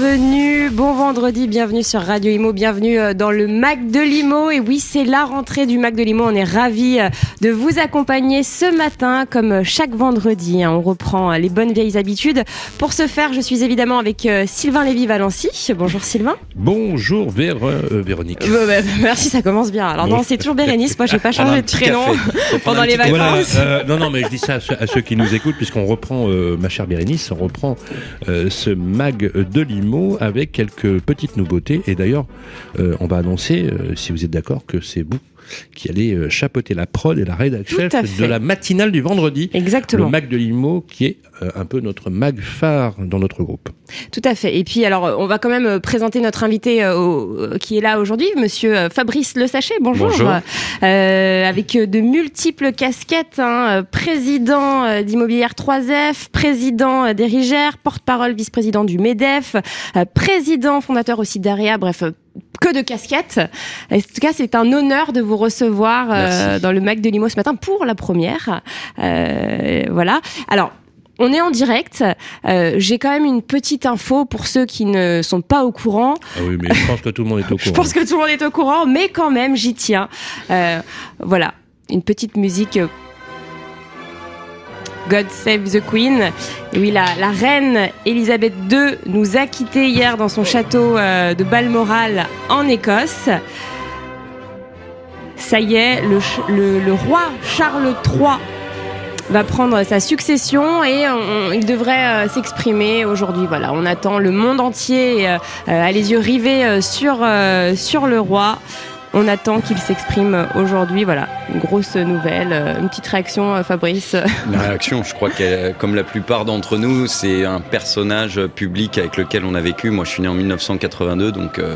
bienvenue, bon vendredi, bienvenue sur Radio Imo, bienvenue euh, dans le Mac de Limo. Et oui, c'est la rentrée du Mac de Limo. On est ravis euh, de vous accompagner ce matin, comme chaque vendredi. Hein. On reprend euh, les bonnes vieilles habitudes. Pour ce faire, je suis évidemment avec Sylvain Lévy-Valency. Bonjour Sylvain. Bonjour Véronique. Bah, merci, ça commence bien. Alors non, c'est toujours Bérénice. Moi, j'ai pas changé de prénom pendant les vacances. non, non, mais je dis ça à ceux, qui nous écoutent, puisqu'on reprend, ma chère Bérénice, on reprend ce Mag de Limo avec quelques petites nouveautés. Et d'ailleurs, euh, on va annoncer, euh, si vous êtes d'accord, que c'est vous qui allez euh, chapeauter la prod et la rédaction de la matinale du vendredi. Exactement. Le Mag de Limo, qui est un peu notre mag phare dans notre groupe. Tout à fait. Et puis, alors, on va quand même présenter notre invité qui est là aujourd'hui, monsieur Fabrice Le Sachet. Bonjour. Bonjour. avec de multiples casquettes, hein, président d'Immobilière 3F, président d'Erigère, porte-parole, vice-président du MEDEF, président fondateur aussi d'AREA, bref, que de casquettes. En tout cas, c'est un honneur de vous recevoir euh, dans le Mac de Limo ce matin pour la première. Euh, voilà. Alors, on est en direct. Euh, j'ai quand même une petite info pour ceux qui ne sont pas au courant. Ah oui, mais je pense que tout le monde est au courant. je pense que tout le monde est au courant, mais quand même, j'y tiens. voilà, une petite musique God Save the Queen. oui, la, reine Elisabeth II nous a quittés hier dans son château euh, de Balmoral en Écosse. Ça y est, le, roi Charles III va prendre sa succession et il devrait euh, s'exprimer aujourd'hui. Voilà, on attend le monde entier euh, à les yeux rivés sur, sur le roi. On attend qu'il s'exprime aujourd'hui. Voilà, une grosse nouvelle. Euh, une petite réaction, euh, Fabrice La réaction, je crois que comme la plupart d'entre nous, c'est un personnage public avec lequel on a vécu. Moi, je suis né en 1982, donc euh,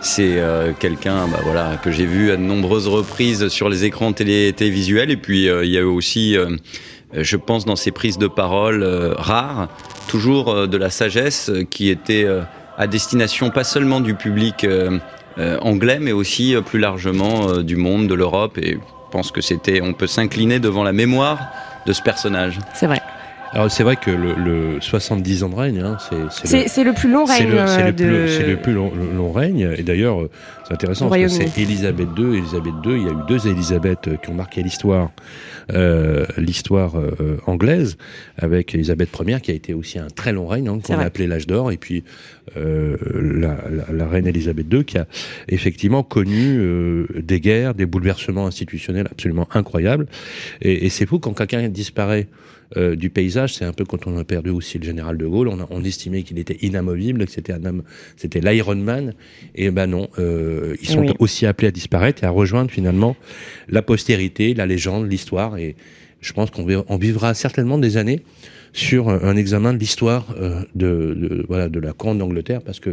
c'est quelqu'un bah, voilà, que j'ai vu à de nombreuses reprises sur les écrans télé télévisuels. Et puis, il y a aussi, je pense, dans ses prises de parole rares, toujours de la sagesse qui était à destination pas seulement du public euh, anglais, mais aussi euh, plus largement euh, du monde, de l'Europe. Et je pense que c'était, on peut s'incliner devant la mémoire de ce personnage. C'est vrai. Alors c'est vrai que le, 70 ans de règne, hein, c'est le, plus long règne. C'est le, plus long, règne. Et d'ailleurs, c'est intéressant parce que c'est Élisabeth II. Élisabeth II, il y a eu deux Élisabeth qui ont marqué l'histoire euh, l'histoire euh, anglaise, avec Elisabeth Ier, qui a été aussi un très long règne, hein, qu'on a appelé l'âge d'or, et puis euh, la, la, la, reine Elisabeth II, qui a effectivement connu euh, des guerres, des bouleversements institutionnels absolument incroyables. Et, et c'est fou quand quelqu'un disparaît euh, du paysage. C'est un peu quand on a perdu aussi le général de Gaulle. On, a, on estimait qu'il était inamovible, que c'était un homme, c'était l'Iron Man. Et ben non, euh, ils sont aussi appelés à disparaître et à rejoindre finalement la postérité, la légende, l'histoire. Et je pense qu'on on vivra certainement des années sur un examen de l'histoire euh, de, de, voilà de la couronne d'Angleterre parce que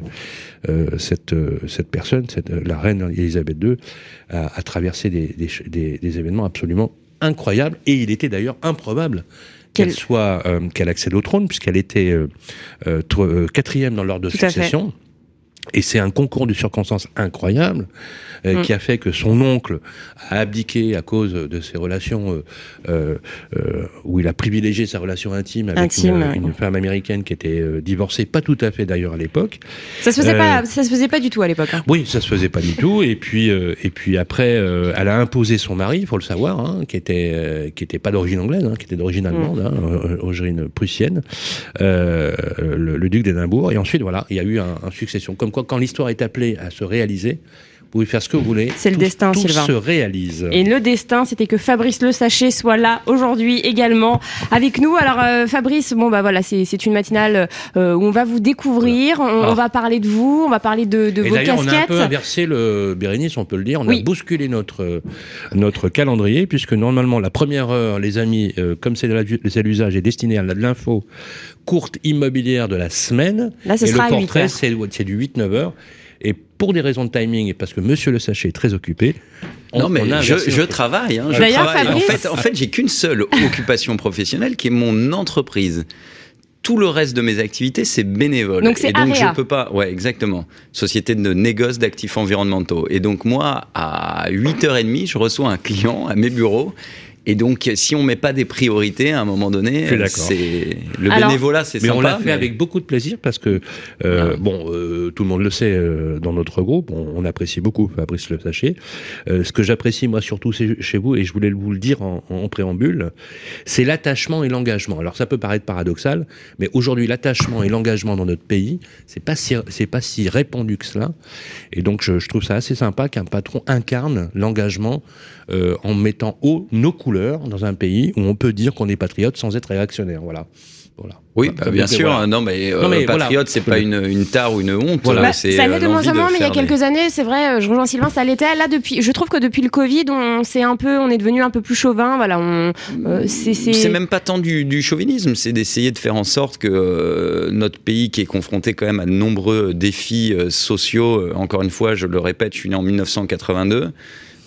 euh, cette cette personne cette la reine Elisabeth II a, a traversé des, des, des, événements absolument incroyables et il était d'ailleurs improbable qu'elle soit euh, qu'elle accède au trône puisqu'elle était euh, euh, quatrième dans l'ordre de succession. Et c'est un concours de circonstances incroyable euh, mm. qui a fait que son oncle a abdiqué à cause de ses relations euh, euh, où il a privilégié sa relation intime avec une, une, femme américaine qui était divorcée, pas tout à fait d'ailleurs à l'époque. Ça se faisait pas, ça se faisait pas du tout à l'époque. Hein. Oui, ça se faisait pas du tout. Et puis et puis après, elle a imposé son mari, il faut le savoir, hein, qui était qui était pas d'origine anglaise, hein, qui était d'origine mm. allemande, hein, d'origine prussienne, le, le, duc d'Édimbourg. Et ensuite voilà, il y a eu un, un succession. Comme quoi, quand l'histoire est appelée à se réaliser, pouvez faire ce que vous voulez. C'est le destin, tout Sylvain. se réalise. Et le destin, c'était que Fabrice Le Sachet soit là aujourd'hui également avec nous. Alors euh, Fabrice, bon bah voilà, c'est une matinale euh, où on va vous découvrir, on, ah. va parler de vous, on va parler de, de vos casquettes. On a un peu inversé le Bérénice, on peut le dire. On a bousculé notre notre calendrier puisque normalement la première heure, les amis, euh, comme c'est l'usage, est destiné à l'info courte immobilière de la semaine. Là, ce et sera le portrait, c'est du 8-9 heures. Et pour des raisons de timing et parce que Monsieur Le Sachet est très occupé, non, mais je, je, travaille. Hein, je travaille. En fait, en fait j'ai qu'une seule occupation professionnelle qui est mon entreprise. Tout le reste de mes activités, c'est bénévole. Donc c'est Et donc, je peux pas. Ouais, exactement. Société de négoce d'actifs environnementaux. Et donc, moi, à 8h30, je reçois un client à mes bureaux Et donc, si on met pas des priorités à un moment donné, c'est le bénévolat, c'est sympa. Mais on l'a fait avec beaucoup de plaisir parce que euh, bon, euh, tout le monde le sait euh, dans notre groupe, on, apprécie beaucoup Fabrice Le Sachet. ce que j'apprécie moi surtout chez vous et je voulais vous le dire en, en préambule, c'est l'attachement et l'engagement. Alors ça peut paraître paradoxal, mais aujourd'hui l'attachement et l'engagement dans notre pays, c'est pas si c'est pas si répandu que cela. Et donc je, je trouve ça assez sympa qu'un patron incarne l'engagement euh, en mettant haut nos couleurs dans un pays où on peut dire qu'on est patriote sans être réactionnaire. Voilà. Voilà. Oui, bah, bien sûr. Non, mais, euh, patriote, c'est pas une, une, tare ou une honte. Voilà. Bah, ça l'est de moins en moins, mais il y a quelques années, c'est vrai. Euh, je rejoins Sylvain, ça l'était. Là, depuis, je trouve que depuis le Covid, on c'est un peu, on est devenu un peu plus chauvin. Voilà, on. c'est même pas tant du, du chauvinisme, c'est d'essayer de faire en sorte que notre pays, qui est confronté quand même à de nombreux défis sociaux, encore une fois, je le répète, je suis né en 1982.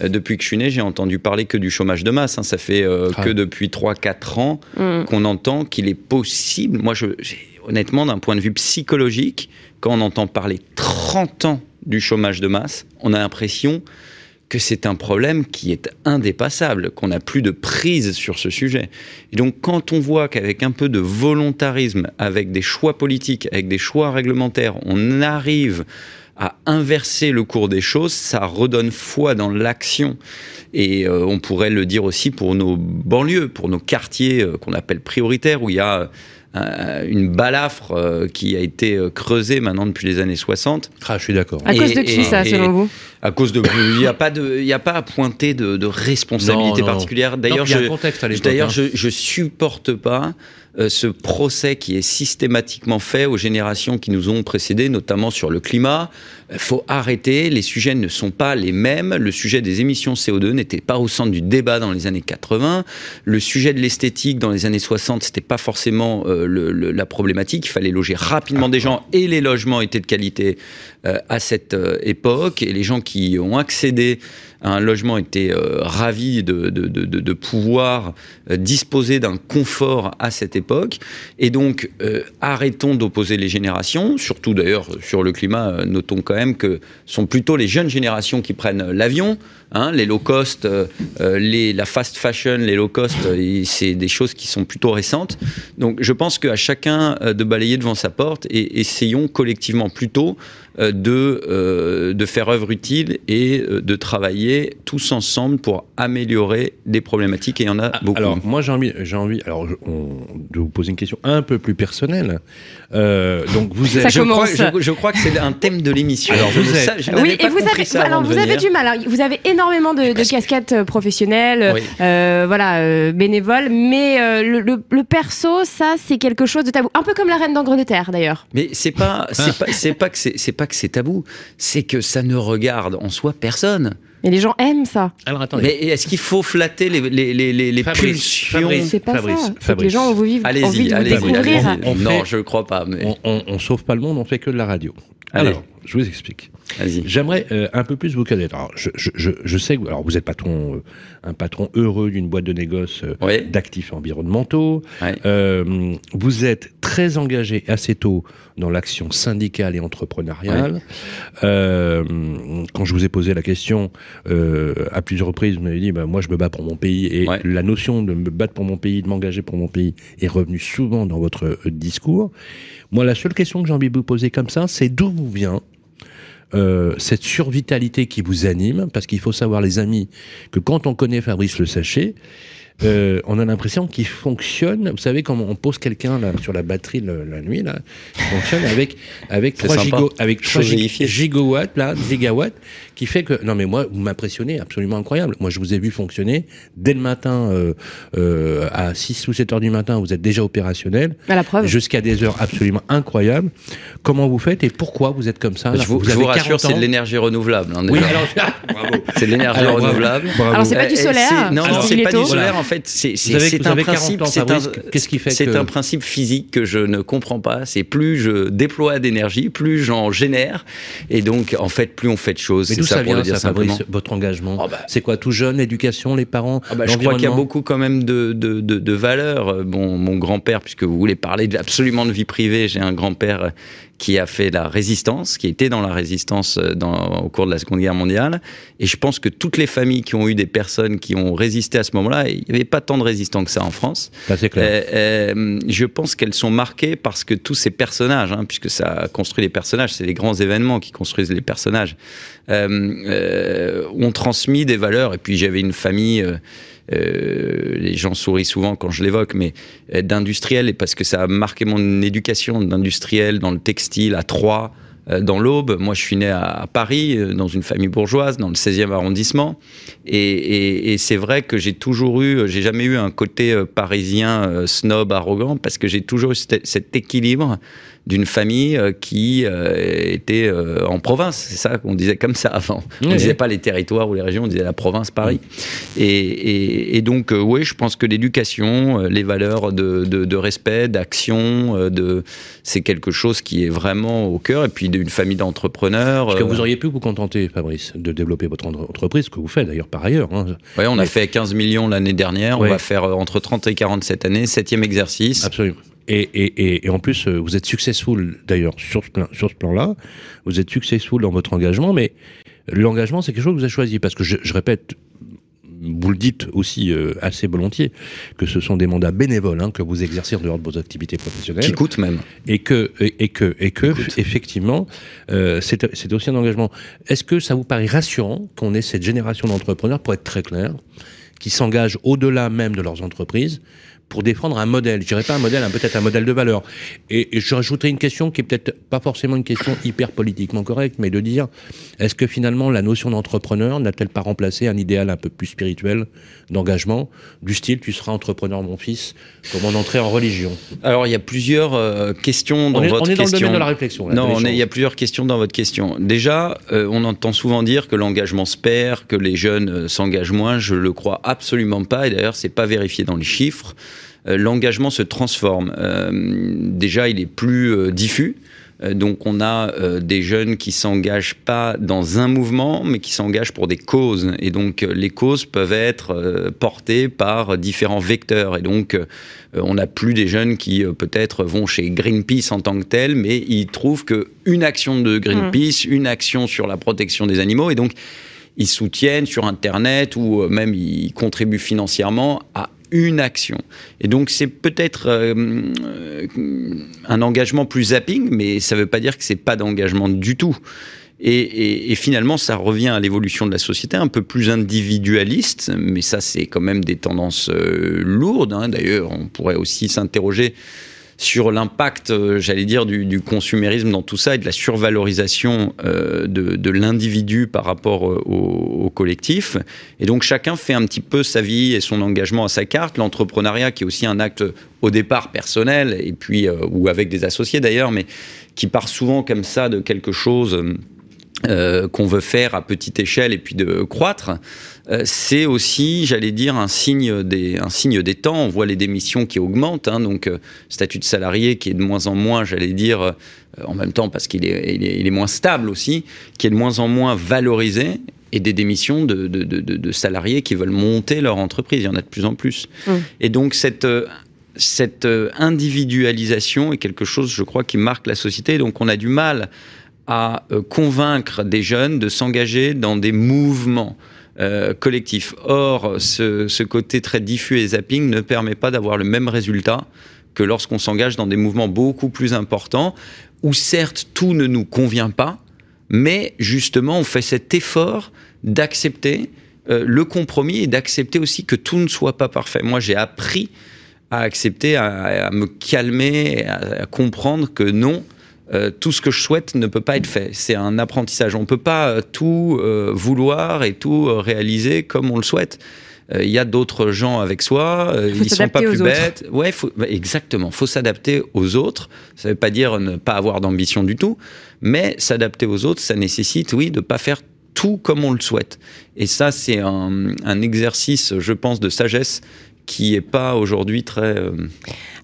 Euh, depuis que je suis né, j'ai entendu parler que du chômage de masse. Hein. Ça fait euh, ah. que depuis 3-4 ans mm. qu'on entend qu'il est possible. Moi, je, honnêtement, d'un point de vue psychologique, quand on entend parler 30 ans du chômage de masse, on a l'impression que c'est un problème qui est indépassable, qu'on n'a plus de prise sur ce sujet. Et donc quand on voit qu'avec un peu de volontarisme, avec des choix politiques, avec des choix réglementaires, on arrive à inverser le cours des choses, ça redonne foi dans l'action. Et euh, on pourrait le dire aussi pour nos banlieues, pour nos quartiers euh, qu'on appelle prioritaires, où il y a euh, une balafre qui a été creusée maintenant depuis les années 60. Ah, je suis d'accord. À cause de qui ça, selon vous? À cause de. Il n'y a pas de, il a pas à pointer de, responsabilité particulière. D'ailleurs, je, d'ailleurs, hein. je, je supporte pas euh, ce procès qui est systématiquement fait aux générations qui nous ont précédés, notamment sur le climat. Il faut arrêter, les sujets ne sont pas les mêmes. Le sujet des émissions CO2 n'était pas au centre du débat dans les années 80. Le sujet de l'esthétique dans les années 60, c'était pas forcément euh, la problématique. Il fallait loger rapidement des gens et les logements étaient de qualité euh, à cette époque. Et les gens qui ont accédé un logement était euh, de, pouvoir euh, disposer d'un confort à cette époque. Et donc, euh, arrêtons d'opposer les générations, surtout d'ailleurs sur le climat, notons quand même que ce sont plutôt les jeunes générations qui prennent l'avion. Hein, les low cost, les, la fast fashion, les low cost, c'est des choses qui sont plutôt récentes. Donc je pense qu'à chacun de balayer devant sa porte et essayons collectivement plutôt euh, de, euh, de faire œuvre utile et euh, de travailler tous ensemble pour améliorer des problématiques et il y en a ah, beaucoup. Alors moi j'ai envie, j'ai envie alors, de vous poser une question un peu plus personnelle. donc vous êtes, je, crois, je, crois, que c'est un thème de l'émission. Alors vous êtes, oui, et vous avez, alors vous avez du mal. vous avez énormément de, casquettes professionnelles, voilà, bénévoles, mais le, le, perso, ça c'est quelque chose de tabou, un peu comme la reine d'Angre de Terre d'ailleurs. Mais c'est pas, c'est pas, c'est pas que c'est que c'est tabou, c'est que ça ne regarde en soi personne. Mais les gens aiment ça. Alors attendez. Mais est-ce qu'il faut flatter les, les, les, les pulsions C'est pas ça. les gens ont vivre, envie de allez découvrir. non, je ne crois pas. Mais... On, on, sauve pas le monde, on fait que de la radio. Alors, je vous explique. J'aimerais euh, un peu plus vous connaître. Alors, je, je, je sais que alors vous êtes patron, euh, un patron heureux d'une boîte de négoce euh, d'actifs environnementaux. vous êtes très engagé assez tôt dans l'action syndicale et entrepreneuriale. quand je vous ai posé la question à plusieurs reprises, vous m'avez dit bah, moi je me bats pour mon pays et la notion de me battre pour mon pays, de m'engager pour mon pays est revenue souvent dans votre discours. Moi, la seule question que j'ai envie de vous poser comme ça, c'est d'où vous vient euh, cette survitalité qui vous anime, parce qu'il faut savoir, les amis, que quand on connaît Fabrice Le Sachet, euh, on a l'impression qu'il fonctionne. Vous savez, quand on pose quelqu'un sur la batterie la nuit, là, il fonctionne avec avec 3, avec 3 gigawatts, là, gigawatts, qui fait que non mais moi vous m'impressionnez, absolument incroyable. Moi je vous ai vu fonctionner dès le matin euh, euh, à 6 ou 7 heures du matin, vous êtes déjà opérationnel. À la preuve. Jusqu'à des heures absolument incroyables. Comment vous faites et pourquoi vous êtes comme ça Je vous, vous, rassure, c'est de l'énergie renouvelable. Hein, oui, alors bravo. C'est de l'énergie renouvelable. Alors c'est pas du solaire. non, c'est pas du solaire en fait, c'est un principe. Qu'est-ce qui fait C'est un principe physique que je ne comprends pas. C'est plus je déploie d'énergie, plus j'en génère, et donc en fait plus on fait de choses. Mais d'où ça, vient, ça, Fabrice, votre engagement oh, bah. C'est quoi, tout jeune, l'éducation, les parents oh, bah, Je crois qu'il y a beaucoup quand même de, de, de, valeurs. Bon, mon grand-père, puisque vous voulez parler absolument de vie privée, j'ai un grand-père qui a fait la résistance, qui était dans la résistance euh, dans, au cours de la Seconde Guerre mondiale. Et je pense que toutes les familles qui ont eu des personnes qui ont résisté à ce moment-là, il n'y avait pas tant de résistants que ça en France. c'est clair. Euh, euh, je pense qu'elles sont marquées parce que tous ces personnages, hein, puisque ça construit les personnages, c'est les grands événements qui construisent les personnages, ont transmis des valeurs. Et puis j'avais une famille euh, les gens sourient souvent quand je l'évoque, mais euh, d'industriel, parce que ça a marqué mon éducation d'industriel dans le textile à Troyes, euh, dans l'Aube. Moi, je suis né à, Paris, dans une famille bourgeoise, dans le 16e arrondissement. Et, c'est vrai que j'ai toujours eu, j'ai jamais eu un côté parisien snob, arrogant, parce que j'ai toujours eu cet équilibre d'une famille euh, qui euh, était euh, en province. C'est ça qu'on disait comme ça avant. On ne disait pas les territoires ou les régions, on disait la province Paris. Et, donc, oui, je pense que l'éducation, les valeurs de, respect, d'action, de, c'est quelque chose qui est vraiment au cœur. Et puis d'une famille d'entrepreneurs. Est-ce que vous auriez pu vous contenter, Fabrice, de développer votre entreprise, ce que vous faites d'ailleurs par ailleurs. Hein. Oui, on a fait 15 millions l'année dernière. On va faire entre 30 et 40 cette année, septième exercice. Absolument. Et, et, et, en plus, euh, vous êtes successful d'ailleurs sur ce, plan, sur ce plan-là. Vous êtes successful dans votre engagement, mais l'engagement, c'est quelque chose que vous avez choisi. Parce que je, je répète, vous le dites aussi euh, assez volontiers, que ce sont des mandats bénévoles hein, que vous exercez en dehors de vos activités professionnelles. Qui coûtent même. Et que, et, que, et que effectivement, euh, c'est aussi un engagement. Est-ce que ça vous paraît rassurant qu'on ait cette génération d'entrepreneurs, pour être très clair, qui s'engagent au-delà même de leurs entreprises pour défendre un modèle. Je dirais pas un modèle, peut-être un modèle de valeur. Et, je rajouterai une question qui est peut-être pas forcément une question hyper politiquement correcte, mais de dire est-ce que finalement la notion d'entrepreneur n'a-t-elle pas remplacé un idéal un peu plus spirituel d'engagement, du style tu seras entrepreneur mon fils, comment entrer en religion? Alors il y a plusieurs euh, questions dans votre question. On est dans le domaine de la réflexion. non, il y a plusieurs questions dans votre question. Déjà, euh, on entend souvent dire que l'engagement se perd, que les jeunes euh, s'engagent moins. Je le crois absolument pas. Et d'ailleurs, c'est pas vérifié dans les chiffres. Euh, l'engagement se transforme. Euh, déjà, il est plus euh, diffus. Donc on a des jeunes qui s'engagent pas dans un mouvement, mais qui s'engagent pour des causes. Et donc les causes peuvent être portées par différents vecteurs. Et donc on n'a plus des jeunes qui peut-être vont chez Greenpeace en tant que tel, mais ils trouvent qu'une action de Greenpeace, mmh. une action sur la protection des animaux, et donc ils soutiennent sur Internet ou même ils contribuent financièrement à une action. Et donc c'est peut-être euh, un engagement plus zapping, mais ça ne veut pas dire que c'est pas d'engagement du tout. Et, finalement, ça revient à l'évolution de la société, un peu plus individualiste, mais ça, c'est quand même des tendances euh, lourdes. Hein. D'ailleurs, on pourrait aussi s'interroger sur l'impact, euh, j'allais dire, du, consumérisme dans tout ça et de la survalorisation euh, de, l'individu par rapport euh, au, collectif. Et donc chacun fait un petit peu sa vie et son engagement à sa carte. L'entrepreneuriat qui est aussi un acte au départ personnel et puis ou avec des associés d'ailleurs, mais qui part souvent comme ça de quelque chose qu'on veut faire à petite échelle et puis de croître, euh, c'est aussi, j'allais dire, un signe, des, un signe des temps. On voit les démissions qui augmentent, hein, donc euh, statut de salarié qui est de moins en moins, j'allais dire, en même temps parce qu'il est, il est, moins stable aussi, qui est de moins en moins valorisé et des démissions de, de, de, salariés qui veulent monter leur entreprise. Il y en a de plus en plus. Mmh. Et donc cette cette individualisation est quelque chose, je crois, qui marque la société. Donc on a du mal à euh, convaincre des jeunes de s'engager dans des mouvements euh, collectifs. Or, ce, côté très diffus et zapping ne permet pas d'avoir le même résultat que lorsqu'on s'engage dans des mouvements beaucoup plus importants, où certes tout ne nous convient pas, mais justement on fait cet effort d'accepter euh, le compromis et d'accepter aussi que tout ne soit pas parfait. Moi j'ai appris à accepter, à, me calmer, à comprendre que non, euh, tout ce que je souhaite ne peut pas être fait. C'est un apprentissage. On ne peut pas euh, tout euh, vouloir et tout réaliser comme on le souhaite. Il y a d'autres gens avec soi, ils ne sont pas plus bêtes. Ouais, faut, bah, exactement. faut s'adapter aux autres. Ça ne veut pas dire ne pas avoir d'ambition du tout, mais s'adapter aux autres, ça nécessite, oui, de ne pas faire tout comme on le souhaite. Et ça, c'est un, un exercice, je pense, de sagesse qui est pas aujourd'hui très. Euh,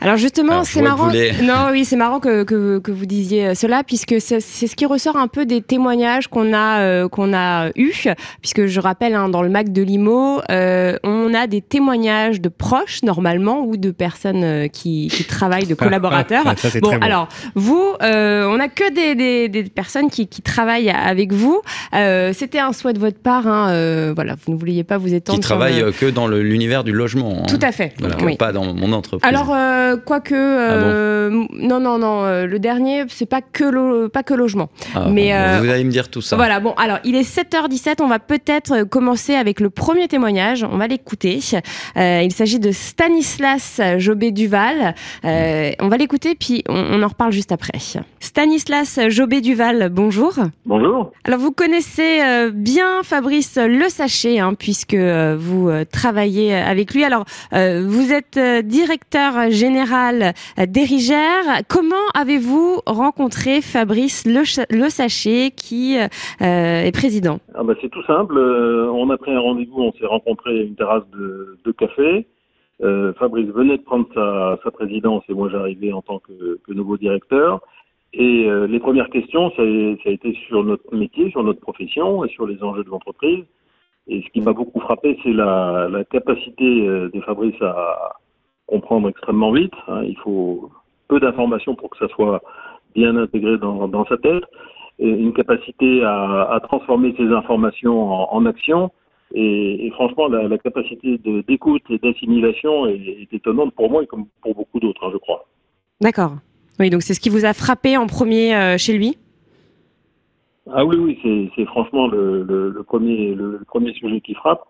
Alors justement, c'est marrant. Non, oui, c'est marrant que, que, que, vous disiez cela, puisque c'est ce qui ressort un peu des témoignages qu'on a euh, qu'on a eu, puisque je rappelle, hein, dans le Mac de Limo, euh, on on a des témoignages de proches normalement ou de personnes qui, qui travaillent, de collaborateurs. bon, alors vous, on n'a que des, des, des personnes qui, qui, travaillent avec vous. C'était un souhait de votre part. Hein, voilà, vous ne vouliez pas vous étendre. Qui travaillent que dans l'univers du logement. Hein. Tout à fait. Pas dans mon entreprise. Alors, quoique, ah non, non, non, le dernier, c'est pas que pas que logement. Ah, Mais vous allez me dire tout ça. Voilà. Bon, alors il est 7h17. On va peut-être commencer avec le premier témoignage. On va l'écouter. Euh, il s'agit de Stanislas Jobé Duval. Euh, on va l'écouter puis on, en reparle juste après. Stanislas Jobé Duval, bonjour. Bonjour. Alors vous connaissez euh, bien Fabrice Le Sachet hein, puisque vous travaillez avec lui. Alors vous êtes directeur général d'Erigère. Comment avez-vous rencontré Fabrice Le, Le Sachet qui est président? Ah bah C'est tout simple. On a pris un rendez-vous, on s'est rencontrés à une terrasse de, café. Euh, Fabrice venait de prendre sa, présidence et moi j'arrivais en tant que, nouveau directeur. Et euh, les premières questions, ça, a été sur notre métier, sur notre profession et sur les enjeux de l'entreprise. Et ce qui m'a beaucoup frappé, c'est la, capacité euh, de Fabrice à comprendre extrêmement vite. Hein. Il faut peu d'informations pour que ça soit bien intégré dans, sa tête une capacité à, à, transformer ces informations en, en action. Et, et, franchement, la, la capacité d'écoute et d'assimilation est, est, étonnante pour moi et comme pour beaucoup d'autres, hein, je crois. D'accord. Oui, donc c'est ce qui vous a frappé en premier euh, chez lui? Ah oui, oui, c'est franchement le, le, le, premier, le, premier sujet qui frappe.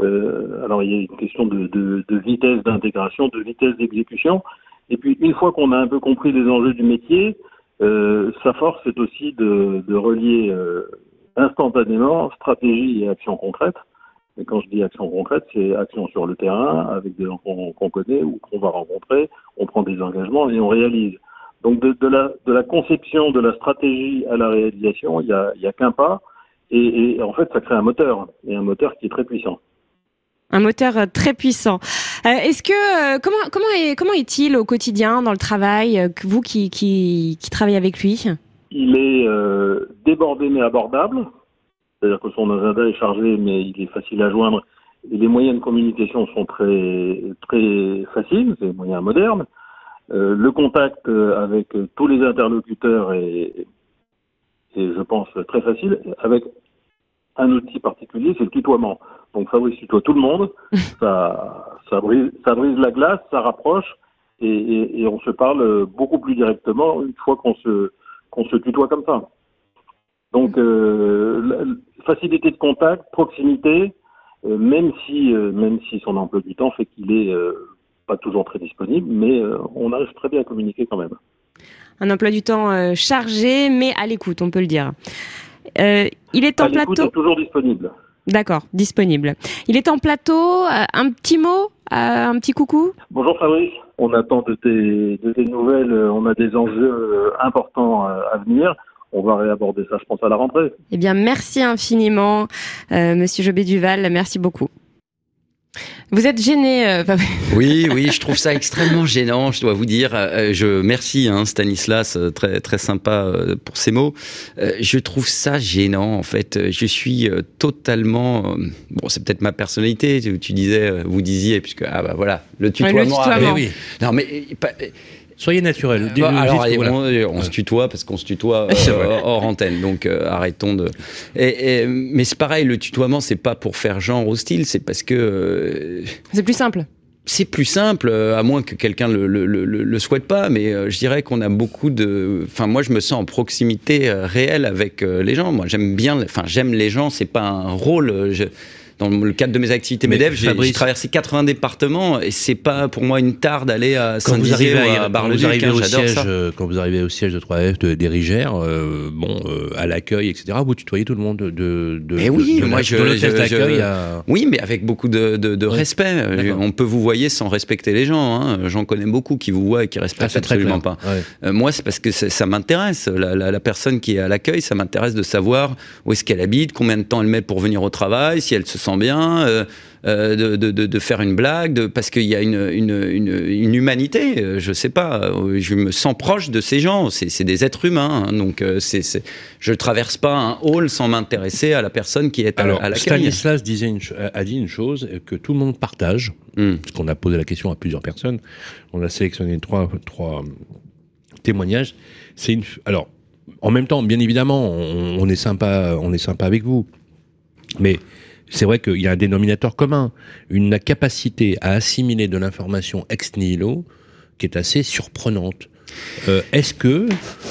Euh, alors il y a une question de, de, de vitesse d'intégration, de vitesse d'exécution. Et puis une fois qu'on a un peu compris les enjeux du métier, euh, sa force, c'est aussi de, de relier instantanément stratégie et action concrète. Et quand je dis action concrète, c'est action sur le terrain, avec des gens qu'on connaît ou qu'on va rencontrer, on prend des engagements et on réalise. Donc de, de, la, de la conception de la stratégie à la réalisation, il n'y a, y a qu'un pas. Et, et en fait, ça crée un moteur, et un moteur qui est très puissant un moteur euh, très puissant. Euh, est-ce que euh, comment comment est comment est-il au quotidien dans le travail vous qui, qui, qui travaillez avec lui? Il est débordé mais abordable. C'est-à-dire que son agenda est chargé mais il est facile à joindre. Et les moyens de communication sont très très faciles, c'est des moyens modernes. le contact avec tous les interlocuteurs est, est, je pense, très facile. Avec un outil particulier, c'est le tutoiement. Donc Fabrice tutoie tout le monde, ça, ça, brise, ça brise la glace, ça rapproche, et, et, et, on se parle beaucoup plus directement une fois qu'on se, qu'on se tutoie comme ça. Donc euh, facilité de contact, proximité, euh, même si euh, même si son emploi du temps fait qu'il est pas toujours très disponible, mais on arrive très bien à communiquer quand même. Un emploi du temps chargé, mais à l'écoute, on peut le dire. il est en à plateau. Est toujours disponible. D'accord, disponible. Il est en plateau. Un petit mot, un petit coucou Bonjour Fabrice, on attend de tes, de tes nouvelles. On a des enjeux importants à venir on va réaborder ça, je pense, à la rentrée. Eh bien, merci infiniment, Monsieur Jobé Duval. Merci beaucoup. Vous êtes gêné. Euh, oui, oui, je trouve ça extrêmement gênant, je dois vous dire. Euh, je merci hein, Stanislas, euh, très très sympa pour ces mots. Je trouve ça gênant en fait. Je suis totalement bon, c'est peut-être ma personnalité. Tu disais, vous disiez puisque ah bah voilà le tutoiement. le tutoiement. oui. Non mais Soyez naturel. alors, on, se tutoie parce qu'on se tutoie euh, hors antenne, donc euh, arrêtons de. Et, mais c'est pareil, le tutoiement, c'est pas pour faire genre hostile, c'est parce que. Euh, c'est plus simple. C'est plus simple, à moins que quelqu'un le, le, le, le, souhaite pas, mais je dirais qu'on a beaucoup de. Enfin, moi, je me sens en proximité réelle avec les gens. Moi, j'aime bien. Enfin, j'aime les gens. C'est pas un rôle. Je, dans le cadre de mes activités MEDEF, j'ai traversé 80 départements et c'est pas pour moi une tare d'aller à Saint-Dizier ou à Bar-le-Duc. Hein. Euh, quand vous arrivez au siège de 3F des Rigères, euh, bon, euh, à l'accueil, etc., vous tutoyez tout le monde de, de, de, oui, moi je, Oui, mais avec beaucoup de, de respect. On peut vous voyer sans respecter les gens. Hein. J'en connais beaucoup qui vous voient et qui respectent ah, absolument pas. moi, c'est parce que ça m'intéresse. La, la, la, personne qui est à l'accueil, ça m'intéresse de savoir où est-ce qu'elle habite, combien de temps elle met pour venir au travail, si elle se sent sent bien, euh, euh, de, de, de, faire une blague, de, parce qu'il y a une, une, une, humanité. Je sais pas, je me sens proche de ces gens. C'est des êtres humains, hein, donc c'est je traverse pas un hall sans m'intéresser à la personne qui est à, Alors, à Stanislas disait a dit une chose que tout le monde partage, hmm. parce qu'on a posé la question à plusieurs personnes. On a sélectionné trois, trois témoignages. C'est une alors en même temps, bien évidemment, on, est sympa, on est sympa avec vous, mais c'est vrai qu'il y a un dénominateur commun, une capacité à assimiler de l'information ex nihilo qui est assez surprenante. Euh, est-ce que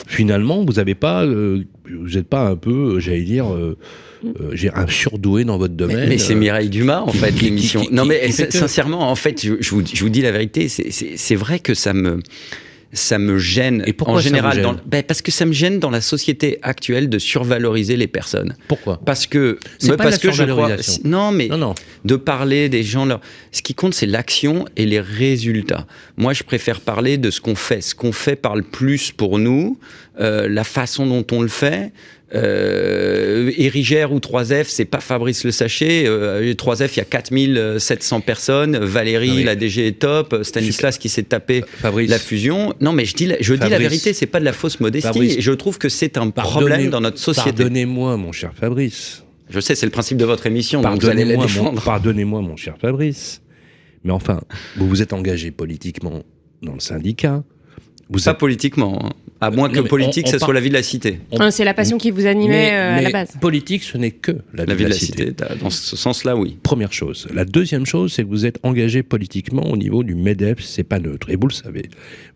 finalement vous n'avez pas, euh, vous n'êtes pas un peu, j'allais dire, euh, j'ai un surdoué dans votre domaine. Mais, c'est Mireille Dumas en fait l'émission. Non mais sincèrement, en fait, je, vous, je, vous, dis la vérité, c'est vrai que ça me ça me gêne Et en général dans, ben parce que ça me gêne dans la société actuelle de survaloriser les personnes. Pourquoi? Parce que c'est pas parce la que je crois non mais non, de parler des gens leur ce qui compte c'est l'action et les résultats. Moi je préfère parler de ce qu'on fait, ce qu'on fait parle plus pour nous, euh, la façon dont on le fait, euh, Érigère ou 3F, c'est pas Fabrice Le Sachet. Euh, 3F, il y a 4700 personnes. Valérie, la DG est top. Stanislas qui s'est tapé Fabrice. la fusion. Non, mais je dis, je dis la vérité, c'est pas de la fausse modestie. je trouve que c'est un problème dans notre société. Pardonnez-moi, mon cher Fabrice. Je sais, c'est le principe de votre émission, donc vous allez la défendre. Pardonnez-moi, mon cher Fabrice. Mais enfin, vous vous êtes engagé politiquement dans le syndicat. Vous pas politiquement. Hein. À moins que politique, ça soit la vie de la cité. Ah, c'est la passion qui vous animait euh, à la base. Politique, ce n'est que la, vie, de la, cité. Dans ce sens-là, oui. Première chose. La deuxième chose, c'est que vous êtes engagé politiquement au niveau du MEDEF, c'est pas neutre. Et vous le savez.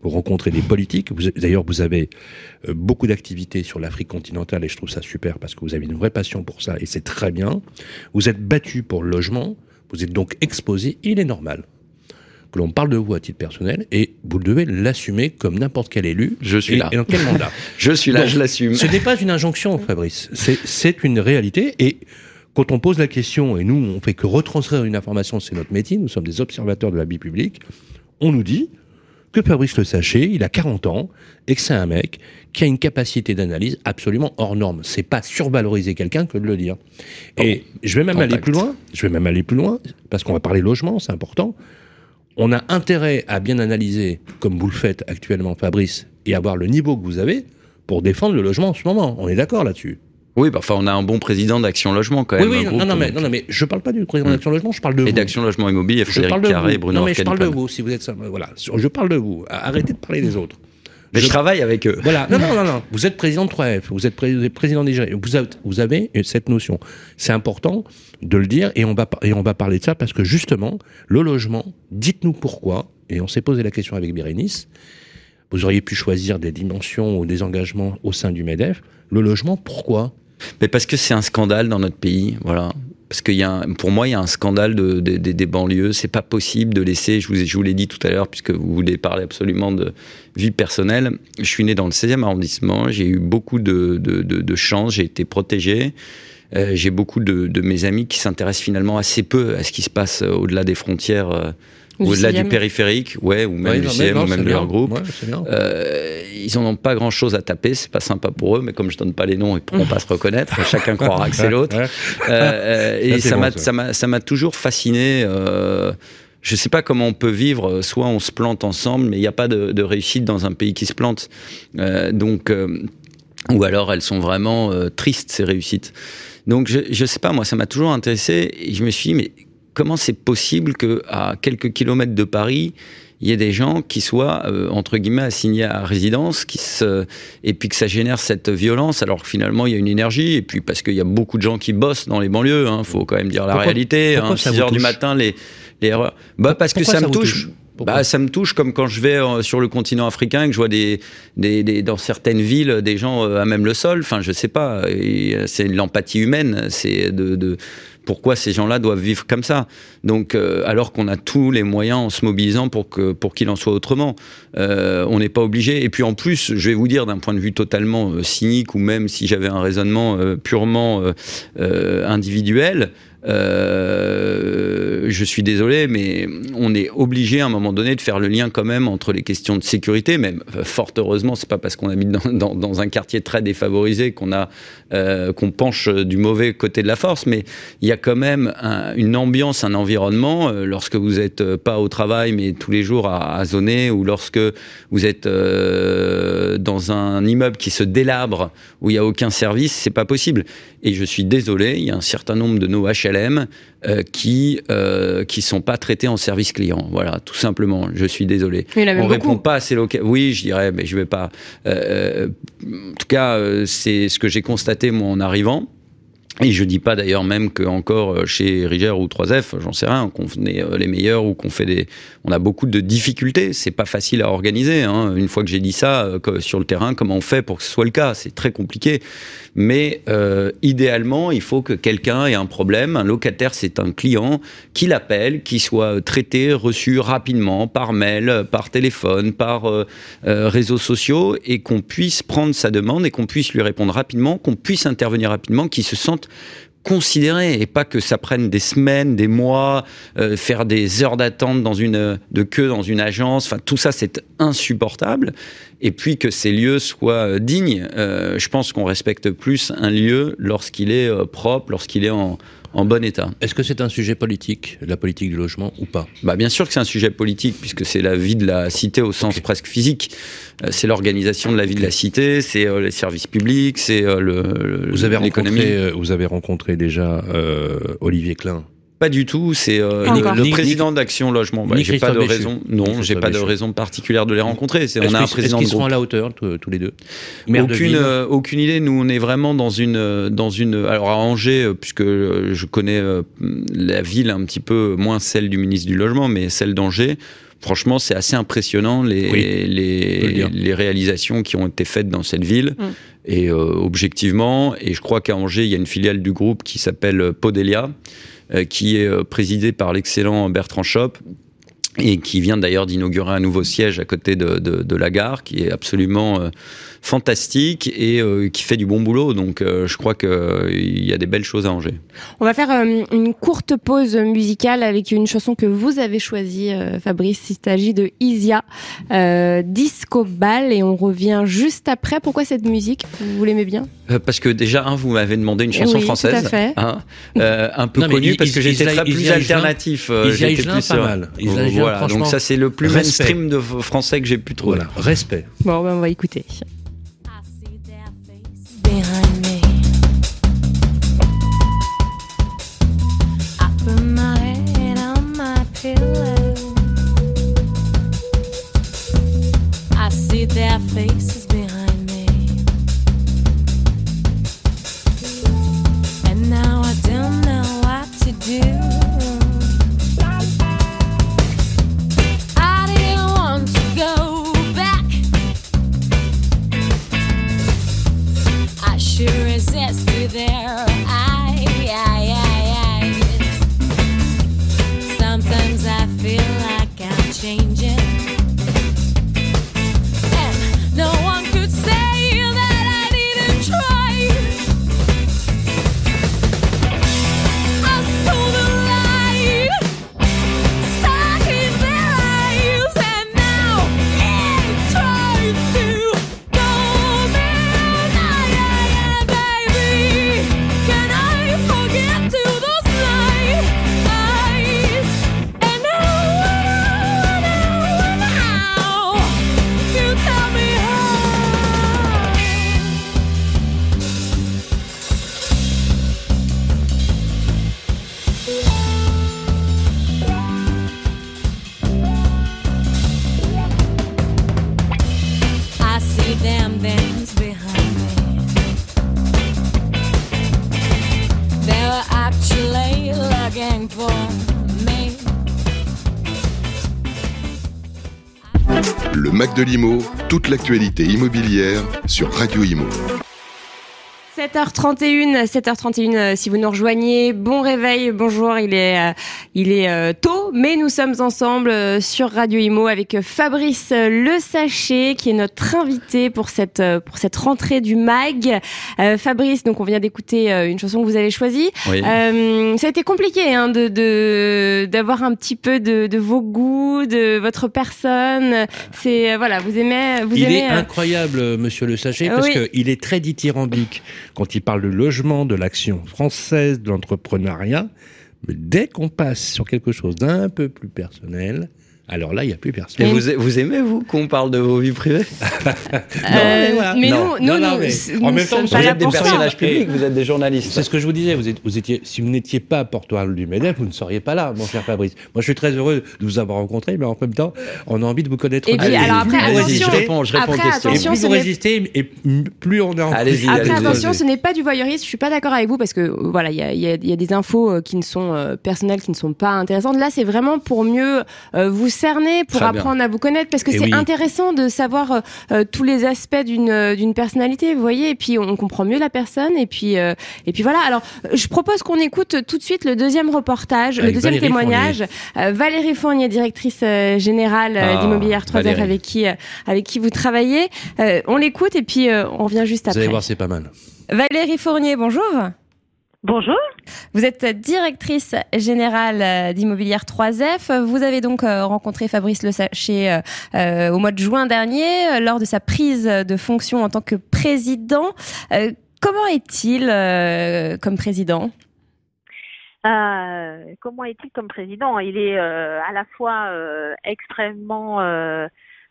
Vous rencontrez des politiques. D'ailleurs, vous avez euh, beaucoup d'activités sur l'Afrique continentale et je trouve ça super parce que vous avez une vraie passion pour ça et c'est très bien. Vous êtes battu pour le logement. Vous êtes donc exposé. Il est normal que l'on parle de vous à titre personnel et vous devez l'assumer comme n'importe quel élu. Je suis là. Et dans quel mandat Je suis là, je l'assume. Ce n'est pas une injonction, Fabrice. C'est une réalité et quand on pose la question, et nous, on fait que retranscrire une information, c'est notre métier, nous sommes des observateurs de la vie publique, on nous dit que Fabrice Le Sachet, il a 40 ans, et que c'est un mec qui a une capacité d'analyse absolument hors norme. C'est pas survaloriser quelqu'un que de le dire. Et je vais même aller plus loin, je vais même aller plus loin, parce qu'on va parler logement, c'est important on a intérêt à bien analyser, comme vous le faites actuellement, Fabrice, et avoir le niveau que vous avez pour défendre le logement en ce moment. On est d'accord là-dessus oui, bah, enfin, on a un bon président d'Action Logement quand même. Oui, oui, non, non, mais, non, mais je parle pas du président d'Action Logement, je parle de vous. Et d'Action Logement Immobilier, Frédéric Carré, Bruno Non, mais je parle de vous, si vous êtes ça. Voilà, je parle de vous. Arrêtez de parler des autres. Mais je, travaille avec eux. Voilà. Non, non, non, non. Vous êtes président de 3F, vous êtes président des vous avez, vous avez cette notion. C'est important de le dire et on, va, et on va parler de ça parce que justement, le logement, dites-nous pourquoi, et on s'est posé la question avec Bérénice, vous auriez pu choisir des dimensions ou des engagements au sein du MEDEF. Le logement, pourquoi? Mais Parce que c'est un scandale dans notre pays. Voilà. Parce que y a pour moi, il y a un scandale de, des banlieues. C'est pas possible de laisser, je vous, je vous l'ai dit tout à l'heure, puisque vous voulez parler absolument de vie personnelle. Je suis né dans le 16e arrondissement. J'ai eu beaucoup de, chance. J'ai été protégé. Euh, j'ai beaucoup de, mes amis qui s'intéressent finalement assez peu à ce qui se passe au-delà des frontières. Euh, au-delà du périphérique, ouais, ou même du CM, ou même de leur groupe. Euh, ils n'en ont pas grand-chose à taper, c'est pas sympa pour eux, mais comme je donne pas les noms, ils pourront pas se reconnaître. Chacun croira que c'est l'autre. Euh, et ça m'a, ça m'a, toujours fasciné. Euh, je sais pas comment on peut vivre. Soit on se plante ensemble, mais il n'y a pas de, réussite dans un pays qui se plante. Euh, donc, euh, ou alors elles sont vraiment tristes ces réussites. Donc je, je sais pas, moi ça m'a toujours intéressé. Et je me suis dit, mais comment c'est possible que à quelques kilomètres de Paris, il y ait des gens qui soient euh, entre guillemets assignés à résidence, qui se et puis que ça génère cette violence. Alors que finalement il y a une énergie et puis parce qu'il y a beaucoup de gens qui bossent dans les banlieues. Hein, faut quand même dire la réalité. Hein, 6 heures du matin, les les erreurs. Bah parce que ça, me touche? Bah, ça me touche comme quand je vais euh, sur le continent africain et que je vois des, des, des, dans certaines villes des gens euh, à même le sol. Enfin, je sais pas. C'est l'empathie humaine. C'est de, de pourquoi ces gens-là doivent vivre comme ça Donc, euh, alors qu'on a tous les moyens en se mobilisant pour que pour qu'il en soit autrement, euh, on n'est pas obligé. Et puis en plus, je vais vous dire d'un point de vue totalement euh, cynique ou même si j'avais un raisonnement purement individuel, euh, je suis désolé, mais on est obligé à un moment donné de faire le lien quand même entre les questions de sécurité, même fort heureusement, c'est pas parce qu'on habite dans, dans, un quartier très défavorisé qu'on a euh, qu'on penche du mauvais côté de la force, mais il y a quand même une ambiance, un environnement euh, lorsque vous êtes pas au travail, mais tous les jours à, zoner, ou lorsque vous êtes euh, dans un immeuble qui se délabre où il y a aucun service, c'est pas possible. Et je suis désolé, il y a un certain nombre de nos Euh, qui euh, qui sont pas traités en service client. Voilà, tout simplement. Je suis désolé. On répond pas assez local. Oui, je dirais, mais je vais pas. Euh, en tout cas, c'est ce que j'ai constaté moi en arrivant. Et je dis pas d'ailleurs même que encore euh, chez Riger ou 3F, j'en sais rien, qu'on est euh, les meilleurs ou qu'on fait des, on a beaucoup de difficultés. C'est pas facile à organiser. Hein. Une fois que j'ai dit ça euh, sur le terrain, comment on fait pour que ce soit le cas? C'est très compliqué. Mais idéalement, il faut que quelqu'un ait un problème. Un locataire, c'est un client qui l'appelle, qui soit traité, reçu rapidement par mail, par téléphone, par euh, réseaux sociaux, et qu'on puisse prendre sa demande et qu'on puisse lui répondre rapidement, qu'on puisse intervenir rapidement, qu'il se sente considéré et pas que ça prenne des semaines, des mois, euh, faire des heures d'attente dans une de queue dans une agence. Enfin, tout ça c'est insupportable. Et puis que ces lieux soient euh, dignes. Euh, je pense qu'on respecte plus un lieu lorsqu'il est propre, lorsqu'il est en, en bon état. Est-ce que c'est un sujet politique, la politique du logement, ou pas? Bah Bien sûr que c'est un sujet politique, puisque c'est la vie de la cité au sens presque physique. Euh, c'est l'organisation de la vie de la cité, c'est euh, les services publics, c'est euh, le, l'économie. Vous avez rencontré déjà Olivier Klein pas du tout. C'est euh, le président d'Action Logement. Bah, j'ai pas de raison. Non, j'ai pas de raison particulière de les rencontrer. C'est on a un président. Est-ce qu'ils seront à la hauteur tous les deux? Aucune euh, aucune idée. Nous, on est vraiment dans une dans une. Alors à Angers, euh, puisque je connais la ville un petit peu moins celle du ministre du Logement, mais celle d'Angers. Franchement, c'est assez impressionnant les, les, les, réalisations qui ont été faites dans cette ville. Mm. Et objectivement, et je crois qu'à Angers, il y a une filiale du groupe qui s'appelle Podelia, euh, qui est euh, présidé par l'excellent Bertrand Schopp et qui vient d'ailleurs d'inaugurer un nouveau siège à côté de, de, de la gare, qui est absolument euh, fantastique et euh, qui fait du bon boulot. Donc euh, je crois qu'il euh, y a des belles choses à Angers. On va faire une courte pause musicale avec une chanson que vous avez choisie, Fabrice. Il s'agit de Isia, Disco Ball, et on revient juste après. Pourquoi cette musique Vous l'aimez bien Parce que déjà, vous m'avez demandé une chanson française. Tout à fait. Hein, un peu connue parce que j'étais très plus alternatif. J'étais plus pas mal. Voilà, donc ça c'est le plus mainstream de français que j'ai pu trouver. Voilà, respect. Bon, ben on va écouter. De l'IMO, toute l'actualité immobilière sur Radio IMO. 7h31, 7h31 si vous nous rejoignez. Bon réveil, bonjour, il est euh, il est euh, tôt mais nous sommes ensemble euh, sur Radio Imo avec Fabrice Le Sachet qui est notre invité pour cette pour cette rentrée du mag. Fabrice, donc on vient d'écouter une chanson que vous avez choisie. ça a été compliqué hein, de d'avoir un petit peu de, de, vos goûts, de votre personne. C'est voilà, vous aimez vous Il est incroyable monsieur Le Sachet parce qu'il est très dithyrambique quand il parle de logement, de l'action française, de l'entrepreneuriat. Mais dès qu'on passe sur quelque chose d'un peu plus personnel, alors là, il n'y a plus personne. Et vous, vous aimez, vous, qu'on parle de vos vies privées euh, Mais non, nous, non, en même temps, vous êtes des personnages publics, vous êtes des journalistes. C'est ce que je vous disais. Vous, êtes, vous étiez, si vous n'étiez pas porte-parole du MEDEF, vous ne seriez pas là, mon cher Fabrice. Moi, je suis très heureux de vous avoir rencontré, mais en même temps, on a envie de vous connaître. Et puis, alors après, attention, je réponds, je réponds après, aux questions. Attention, et plus vous résistez, et plus on est en Allez-y. Après, attention, ce n'est pas du voyeurisme. Je suis pas d'accord avec vous parce que voilà, il y a, y a, des infos qui ne sont personnelles, qui ne sont pas intéressantes. Là, c'est vraiment pour mieux vous cerner, pour apprendre à vous connaître parce que c'est intéressant de savoir euh, euh, tous les aspects d'une euh, d'une personnalité, vous voyez, et puis on comprend mieux la personne et puis et puis voilà. Alors, je propose qu'on écoute tout de suite le deuxième reportage, le deuxième témoignage. Valérie Fournier, directrice générale ah, d'Immobilière 3F avec qui avec qui vous travaillez. on l'écoute et puis on revient juste après. Vous allez voir, c'est pas mal. Valérie Fournier, bonjour. Bonjour. Vous êtes directrice générale euh, d'Immobilière 3F. Vous avez donc euh, rencontré Fabrice Le Sachet euh, au mois de juin dernier lors de sa prise de fonction en tant que président. comment est-il comme président? Comment est-il comme président? Il est à la fois extrêmement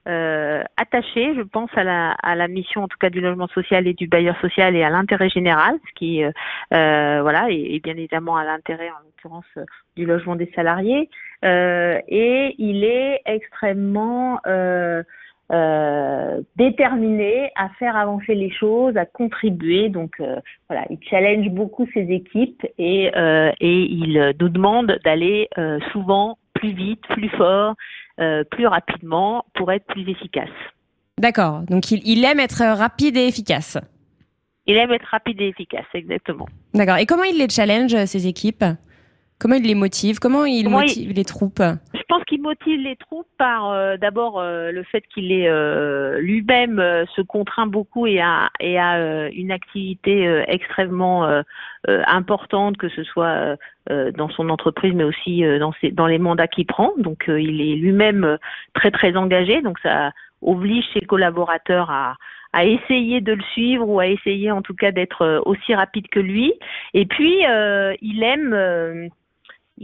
euh, attaché, je pense, à la, à la mission en tout cas du logement social et du bailleur social et à l'intérêt général, ce qui, euh, euh voilà, et, bien évidemment à l'intérêt en l'occurrence euh, du logement des salariés. Euh, et il est extrêmement déterminé à faire avancer les choses, à contribuer. Donc voilà, il challenge beaucoup ses équipes et, et il nous demande d'aller souvent plus vite, plus fort, euh, plus rapidement pour être plus efficace. D'accord. Donc il, aime être rapide et efficace. Il aime être rapide et efficace, exactement. D'accord. Et comment il les challenge, ses équipes? Comment il les motive? Comment il motive les troupes? Je pense qu'il motive les troupes par euh, d'abord euh, le fait qu'il est lui-même se contraint beaucoup et a, et a une activité extrêmement importante, que ce soit euh, dans son entreprise, mais aussi euh, dans, ses, dans les mandats qu'il prend. Donc, euh, il est lui-même très très engagé. Donc, ça oblige ses collaborateurs à, à essayer de le suivre ou à essayer en tout cas d'être aussi rapide que lui. Et puis, il aime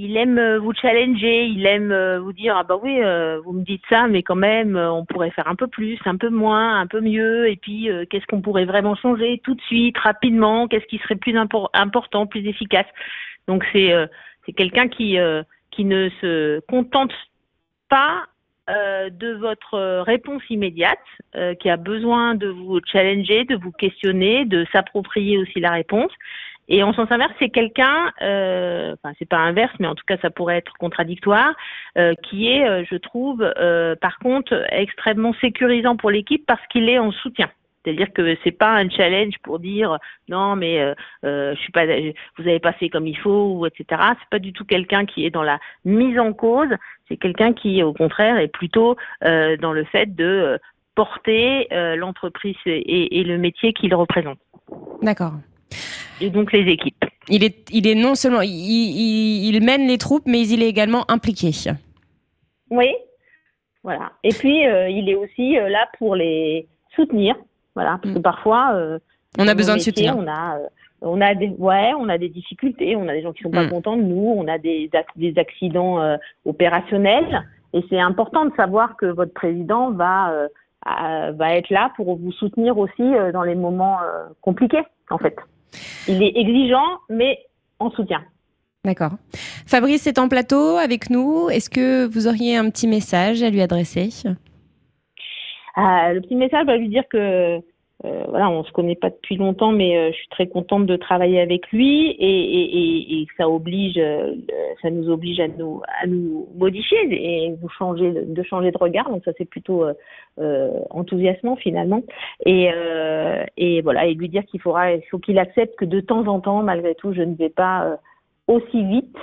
il aime vous challenger, il aime vous dire ah bah oui vous me dites ça mais quand même on pourrait faire un peu plus, un peu moins, un peu mieux et puis qu'est-ce qu'on pourrait vraiment changer tout de suite, rapidement, qu'est-ce qui serait plus important, plus efficace. Donc c'est euh, c'est quelqu'un qui euh, qui ne se contente pas euh, de votre réponse immédiate, qui a besoin de vous challenger, de vous questionner, de s'approprier aussi la réponse. Et en sens inverse, c'est quelqu'un, euh, enfin c'est pas inverse, mais en tout cas ça pourrait être contradictoire, qui est, je trouve, par contre, extrêmement sécurisant pour l'équipe parce qu'il est en soutien. C'est-à-dire que c'est pas un challenge pour dire non mais euh, euh, je suis pas vous avez pas fait comme il faut ou etc. C'est pas du tout quelqu'un qui est dans la mise en cause. C'est quelqu'un qui au contraire est plutôt euh, dans le fait de porter l'entreprise et, le métier qu'il représente. D'accord. Et donc les équipes. Il est il est non seulement il, il mène les troupes mais il est également impliqué. Oui. Voilà. Et puis il est aussi là pour les soutenir voilà, parce que mm. parfois, euh, on a besoin de soutien. On a, euh, on a des, ouais, on a des difficultés, on a des gens qui sont pas mm. contents de nous, on a des, des accidents euh, opérationnels, et c'est important de savoir que votre président va va être là pour vous soutenir aussi dans les moments compliqués, en fait. Il est exigeant, mais en soutien. D'accord. Fabrice est en plateau avec nous. Est-ce que vous auriez un petit message à lui adresser? Euh, le petit message va lui dire que euh, voilà, on se connaît pas depuis longtemps, mais euh, je suis très contente de travailler avec lui et, et, et, et ça oblige, euh, ça nous oblige à nous à nous modifier et nous changer de changer de regard. Donc ça c'est plutôt enthousiasmant finalement. Et, et voilà, et lui dire qu'il faudra, il faut qu'il accepte que de temps en temps, malgré tout, je ne vais pas aussi vite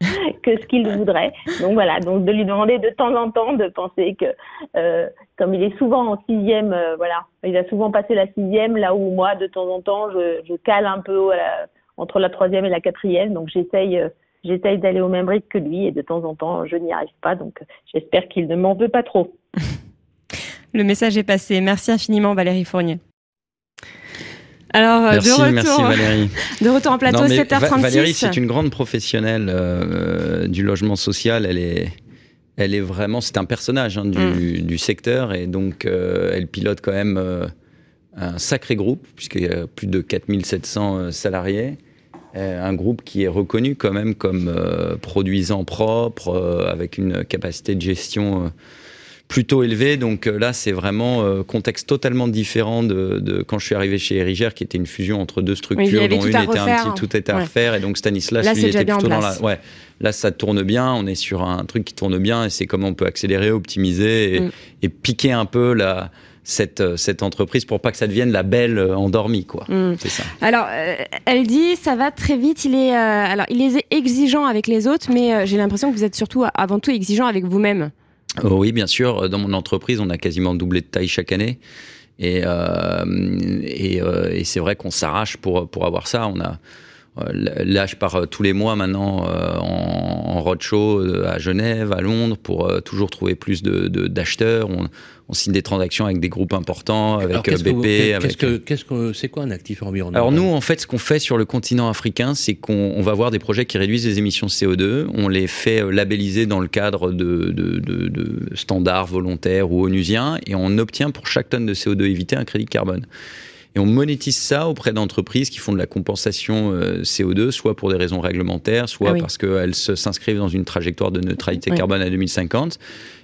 que ce qu'il voudrait. Donc voilà, donc de lui demander de temps en temps de penser que, euh, comme il est souvent en sixième, euh, voilà, il a souvent passé la sixième, là où moi, de temps en temps, je, je cale un peu entre la troisième et la quatrième. Donc j'essaye, euh, j'essaye d'aller au même rythme que lui, et de temps en temps, je n'y arrive pas. Donc j'espère qu'il ne m'en veut pas trop. Le message est passé. Merci infiniment, Valérie Fournier. Alors, merci, de retour, merci Valérie. De retour en plateau, 7h36. Valérie, c'est une grande professionnelle euh, du logement social. Elle est, elle est vraiment, c'est un personnage hein, du, mm. du, secteur et donc euh, elle pilote quand même euh, un sacré groupe puisqu'il y a plus de 4700 euh, salariés. Un groupe qui est reconnu quand même comme produisant propre, avec une capacité de gestion plutôt élevé. Donc euh, là, c'est vraiment euh, contexte totalement différent de, de, quand je suis arrivé chez Erigère, qui était une fusion entre deux structures, dont une était un petit, tout était à refaire. Et donc Stanislas, là, lui, était plutôt dans la. Ouais, là, ça tourne bien. On est sur un truc qui tourne bien, et c'est comment on peut accélérer, optimiser et, mm. et piquer un peu la cette, euh, cette entreprise pour pas que ça devienne la belle endormie quoi. Mm. C'est ça. Alors elle dit ça va très vite, il est alors il est exigeant avec les autres mais j'ai l'impression que vous êtes surtout avant tout exigeant avec vous-même. Oui, bien sûr. Dans mon entreprise, on a quasiment doublé de taille chaque année. Et, euh, euh, c'est vrai qu'on s'arrache pour, avoir ça. On a, euh, là, je pars tous les mois maintenant en, roadshow à Genève, à Londres, pour toujours trouver plus d'acheteurs. De, on signe des transactions avec des groupes importants, avec BP. Qu'est-ce que qu'est-ce que c'est quoi un actif environnemental Alors nous, en fait, ce qu'on fait sur le continent africain, c'est qu'on va voir des projets qui réduisent les émissions de CO2. On les fait euh, labelliser dans le cadre de, de, de, de standards volontaires ou onusiens, et on obtient pour chaque tonne de CO2 évité un crédit carbone. Et on monétise ça auprès d'entreprises qui font de la compensation euh, CO2, soit pour des raisons réglementaires, soit ah parce qu'elles s'inscrivent dans une trajectoire de neutralité carbone à 2050.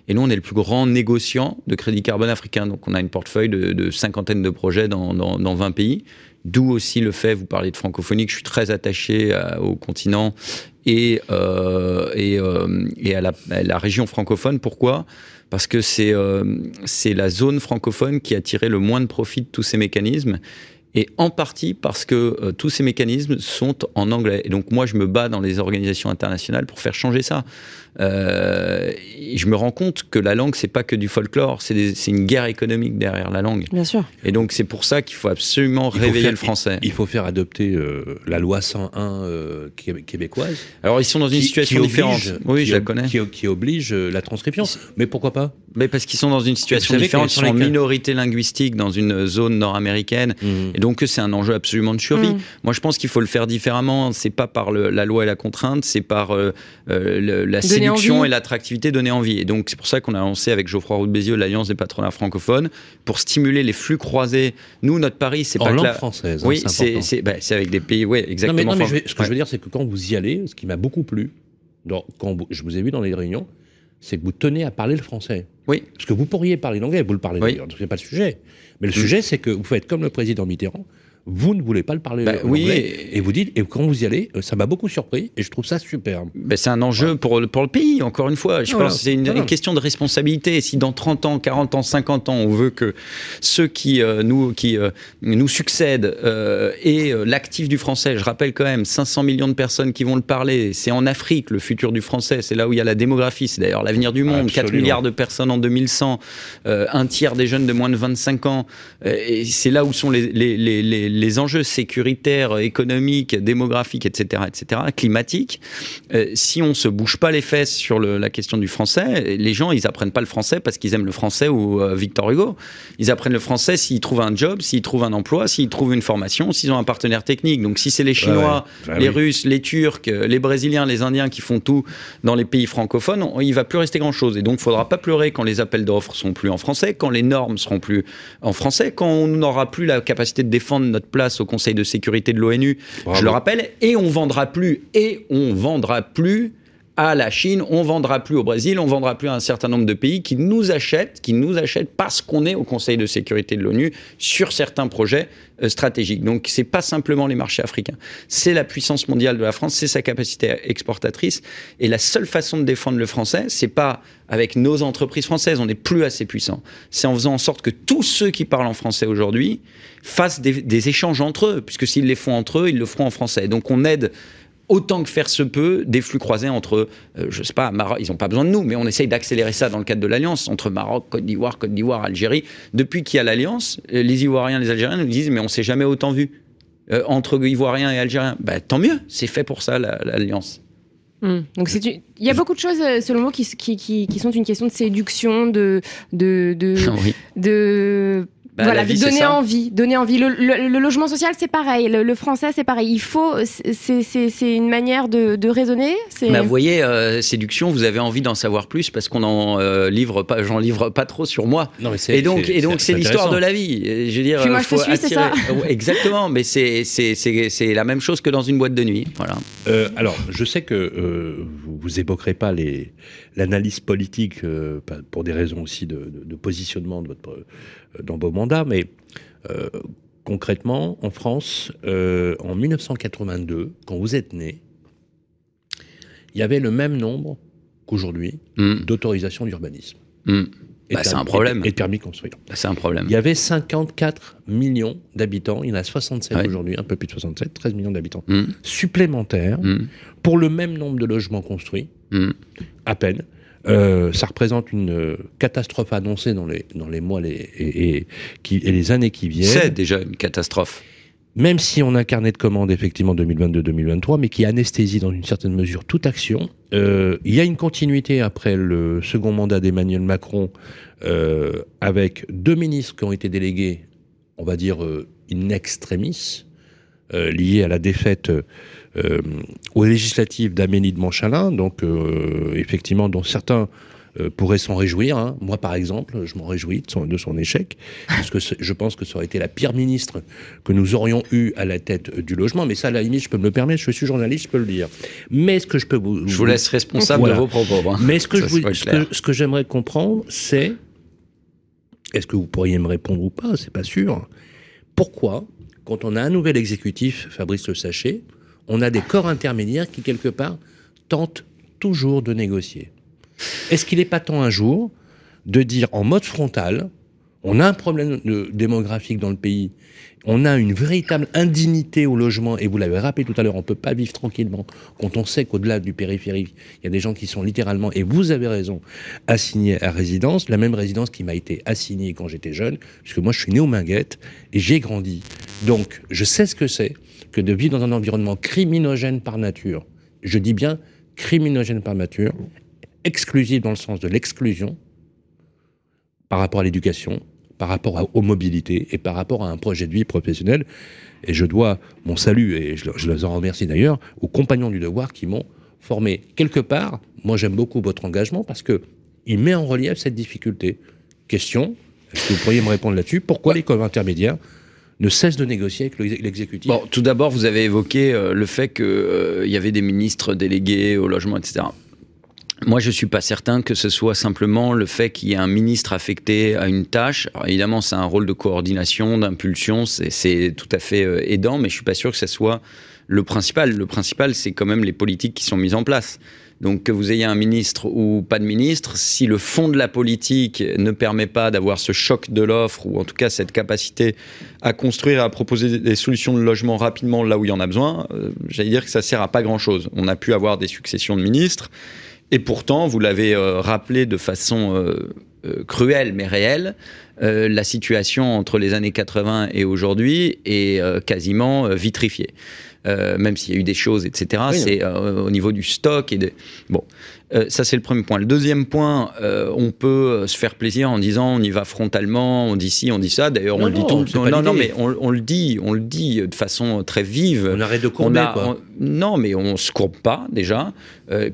Et nous, on est le plus grand négociant de crédit carbone africain. Donc, on a une portefeuille de, de cinquantaine de projets dans, dans, dans 20 pays. D'où aussi le fait, vous parlez de francophonie, que je suis très attaché au continent et, euh, et, euh, et à, la, à, la, région francophone. Pourquoi? Parce que c'est euh, la zone francophone qui a tiré le moins de profit de tous ces mécanismes et en partie parce que euh, tous ces mécanismes sont en anglais. Et donc moi, je me bats dans les organisations internationales pour faire changer ça. Euh, je me rends compte que la langue, c'est pas que du folklore, c'est une guerre économique derrière la langue. Bien sûr. Et donc c'est pour ça qu'il faut absolument réveiller faire, le français. Il faut faire adopter euh, la loi 101 euh, québécoise. Alors ils sont dans une qui, situation qui différente. Oui, qui, je la connais. Qui, qui oblige euh, la transcription. Mais pourquoi pas? Mais parce qu'ils sont dans une situation différente. Ils sont en minorité linguistique dans une zone nord-américaine. Mmh. Et donc c'est un enjeu absolument de survie. Mmh. Moi, je pense qu'il faut le faire différemment. C'est pas par le, la loi et la contrainte, c'est par euh, euh, le, la Donner séduction envie. et l'attractivité, donner envie. Et donc, c'est pour ça qu'on a lancé avec Geoffroy Roux de Bézieux l'Alliance des patronats francophones pour stimuler les flux croisés. Nous, notre pari, c'est pas que la... française. Oui, hein, c'est bah, avec des pays, oui, exactement. Non, mais, non, mais je vais, ce que ouais. je veux dire, c'est que quand vous y allez, ce qui m'a beaucoup plu, dans, quand je vous ai vu dans les réunions, c'est que vous tenez à parler le français. Oui. Parce que vous pourriez parler l'anglais, vous le parlez oui. d'ailleurs, c'est pas le sujet. Mais le mmh. sujet, c'est que vous faites comme le président Mitterrand, vous ne voulez pas le parler bah, oui, et, et, vous dites et quand vous y allez ça m'a beaucoup surpris et je trouve ça superbe bah, c'est un enjeu pour, pour le pays encore une fois je voilà. pense que c'est une, voilà. une, question de responsabilité si dans 30 ans 40 ans 50 ans on veut que ceux qui euh, nous qui euh, nous succèdent euh, aient l'actif du français je rappelle quand même 500 millions de personnes qui vont le parler c'est en Afrique le futur du français c'est là où il y a la démographie c'est d'ailleurs l'avenir du monde Absolument. 4 milliards de personnes en 2100 un tiers des jeunes de moins de 25 ans et c'est là où sont les, les, les, les les enjeux sécuritaires, économiques, démographiques, etc., etc., climatiques, euh, si on se bouge pas les fesses sur le, la question du français, les gens, ils apprennent pas le français parce qu'ils aiment le français ou euh, Victor Hugo. Ils apprennent le français s'ils trouvent un job, s'ils trouvent un emploi, s'ils trouvent une formation, s'ils ont un partenaire technique. Donc si c'est les Chinois, ouais, ouais. les oui. Russes, les Turcs, les Brésiliens, les Indiens qui font tout dans les pays francophones, on, il va plus rester grand-chose. Et donc, il faudra pas pleurer quand les appels d'offres sont plus en français, quand les normes seront plus en français, quand on n'aura plus la capacité de défendre notre place au Conseil de sécurité de l'ONU, je le rappelle, et on vendra plus, et on vendra plus à la Chine, on vendra plus au Brésil, on vendra plus à un certain nombre de pays qui nous achètent, qui nous achètent parce qu'on est au Conseil de sécurité de l'ONU sur certains projets euh, stratégiques. Donc c'est pas simplement les marchés africains, c'est la puissance mondiale de la France, c'est sa capacité exportatrice. Et la seule façon de défendre le français, c'est pas avec nos entreprises françaises, on n'est plus assez puissant. C'est en faisant en sorte que tous ceux qui parlent en français aujourd'hui fassent des, des échanges entre eux, puisque s'ils les font entre eux, ils le feront en français. Donc on aide autant que faire se peut, des flux croisés entre, je euh, je sais pas, Maroc, ils n'ont pas besoin de nous, mais on essaye d'accélérer ça dans le cadre de l'Alliance, entre Maroc, Côte d'Ivoire, Côte d'Ivoire, Algérie. Depuis qu'il y a l'Alliance, euh, les Ivoiriens, les Algériens nous disent, mais on s'est jamais autant vu. Euh, entre Ivoiriens et Algériens, bah, tant mieux, c'est fait pour ça, l'Alliance. Hmm. Donc c'est il y a beaucoup de choses selon moi qui, qui, qui, sont une question de séduction de de de, de bah, voilà, donner envie, donner envie. Le, logement social, c'est pareil. Le, français, c'est pareil. Il faut, c'est une manière de, raisonner. Bah, vous voyez, euh, séduction, vous avez envie d'en savoir plus parce qu'on en euh, livre pas, j'en livre pas trop sur moi. Non, mais et donc, et donc, c'est l'histoire de la vie. Je veux dire, moi, faut attirer... ça Exactement, mais c'est c'est la même chose que dans une boîte de nuit. Voilà. Euh, alors, je sais que vous, vous évoquerez pas les l'analyse politique pour des raisons aussi de, de positionnement de votre euh, dans vos mais euh, concrètement, en France, euh, en 1982, quand vous êtes né, il y avait le même nombre qu'aujourd'hui hmm. d'autorisations d'urbanisme. Hmm. Bah, c'est un problème. Et, de permis de construire. Bah, c'est un problème. Il y avait 54 millions d'habitants, il y en a 67 aujourd'hui, un peu plus de 67, 13 millions d'habitants hmm. supplémentaires pour le même nombre de logements construits, à peine. Euh, ça représente une euh, catastrophe annoncée dans les, dans les mois les, et, qui, et les années qui viennent. C'est déjà une catastrophe. Même si on a un carnet de commandes effectivement 2022-2023, mais qui anesthésie dans une certaine mesure toute action, euh, il y a une continuité après le second mandat d'Emmanuel Macron avec deux ministres qui ont été délégués, on va dire in extremis, liés à la défaite euh, aux législatives d'Amélie de Montchalin, donc euh, effectivement, dont certains euh, pourraient s'en réjouir. Hein. Moi, par exemple, je m'en réjouis de son, de son échec, parce que je pense que ça aurait été la pire ministre que nous aurions eu à la tête du logement. Mais ça, à la limite, je peux me le permettre, je suis journaliste, je peux le dire. Mais ce que je peux vous... Je vous laisse responsable de vos propos. Hein. Mais ce que, ce que j'aimerais comprendre, c'est... Est-ce que vous pourriez me répondre ou pas C'est pas sûr. Pourquoi, quand on a un nouvel exécutif, Fabrice Le Sachet, on a des corps intermédiaires qui, quelque part, tentent toujours de négocier. Est-ce qu'il n'est pas temps un jour de dire en mode frontal, on a un problème démographique dans le pays, on a une véritable indignité au logement, et vous l'avez rappelé tout à l'heure, on ne peut pas vivre tranquillement quand on sait qu'au-delà du périphérique, il y a des gens qui sont littéralement, et vous avez raison, assignés à résidence, la même résidence qui m'a été assignée quand j'étais jeune, puisque moi je suis né au Minguette et j'ai grandi. Donc je sais ce que c'est que de vivre dans un environnement criminogène par nature. Je dis bien criminogène par nature, exclusif dans le sens de l'exclusion par rapport à l'éducation, par rapport aux mobilités et par rapport à un projet de vie professionnel. Et je dois mon salut, et je, je les en remercie d'ailleurs, aux compagnons du devoir qui m'ont formé. Quelque part, moi j'aime beaucoup votre engagement parce que il met en relief cette difficulté. Question, est-ce que vous pourriez me répondre là-dessus? Pourquoi l'école intermédiaire ne cesse de négocier avec l'exécutif. Bon, tout d'abord, vous avez évoqué euh, le fait qu'il euh, y avait des ministres délégués au logement, etc. Moi, je suis pas certain que ce soit simplement le fait qu'il y ait un ministre affecté à une tâche. Alors, évidemment, c'est un rôle de coordination, d'impulsion, c'est tout à fait euh, aidant, mais je suis pas sûr que ce soit le principal. Le principal, c'est quand même les politiques qui sont mises en place. Donc que vous ayez un ministre ou pas de ministre, si le fond de la politique ne permet pas d'avoir ce choc de l'offre, ou en tout cas cette capacité à construire et à proposer des solutions de logement rapidement là où il y en a besoin, euh, j'allais dire que ça sert à pas grand-chose. On a pu avoir des successions de ministres, et pourtant, vous l'avez euh, rappelé de façon euh, cruelle mais réelle, la situation entre les années 80 et aujourd'hui est quasiment vitrifiée. Euh, même s'il y a eu des choses, etc. c'est euh, au niveau du stock et de... Bon, euh, ça c'est le premier point. Le deuxième point, on peut se faire plaisir en disant on y va frontalement, on dit ci, on dit ça. D'ailleurs, on le dit tout. Non, non, mais on, le dit, on le dit de façon très vive. On arrête de courber. quoi. non, mais on se courbe pas déjà.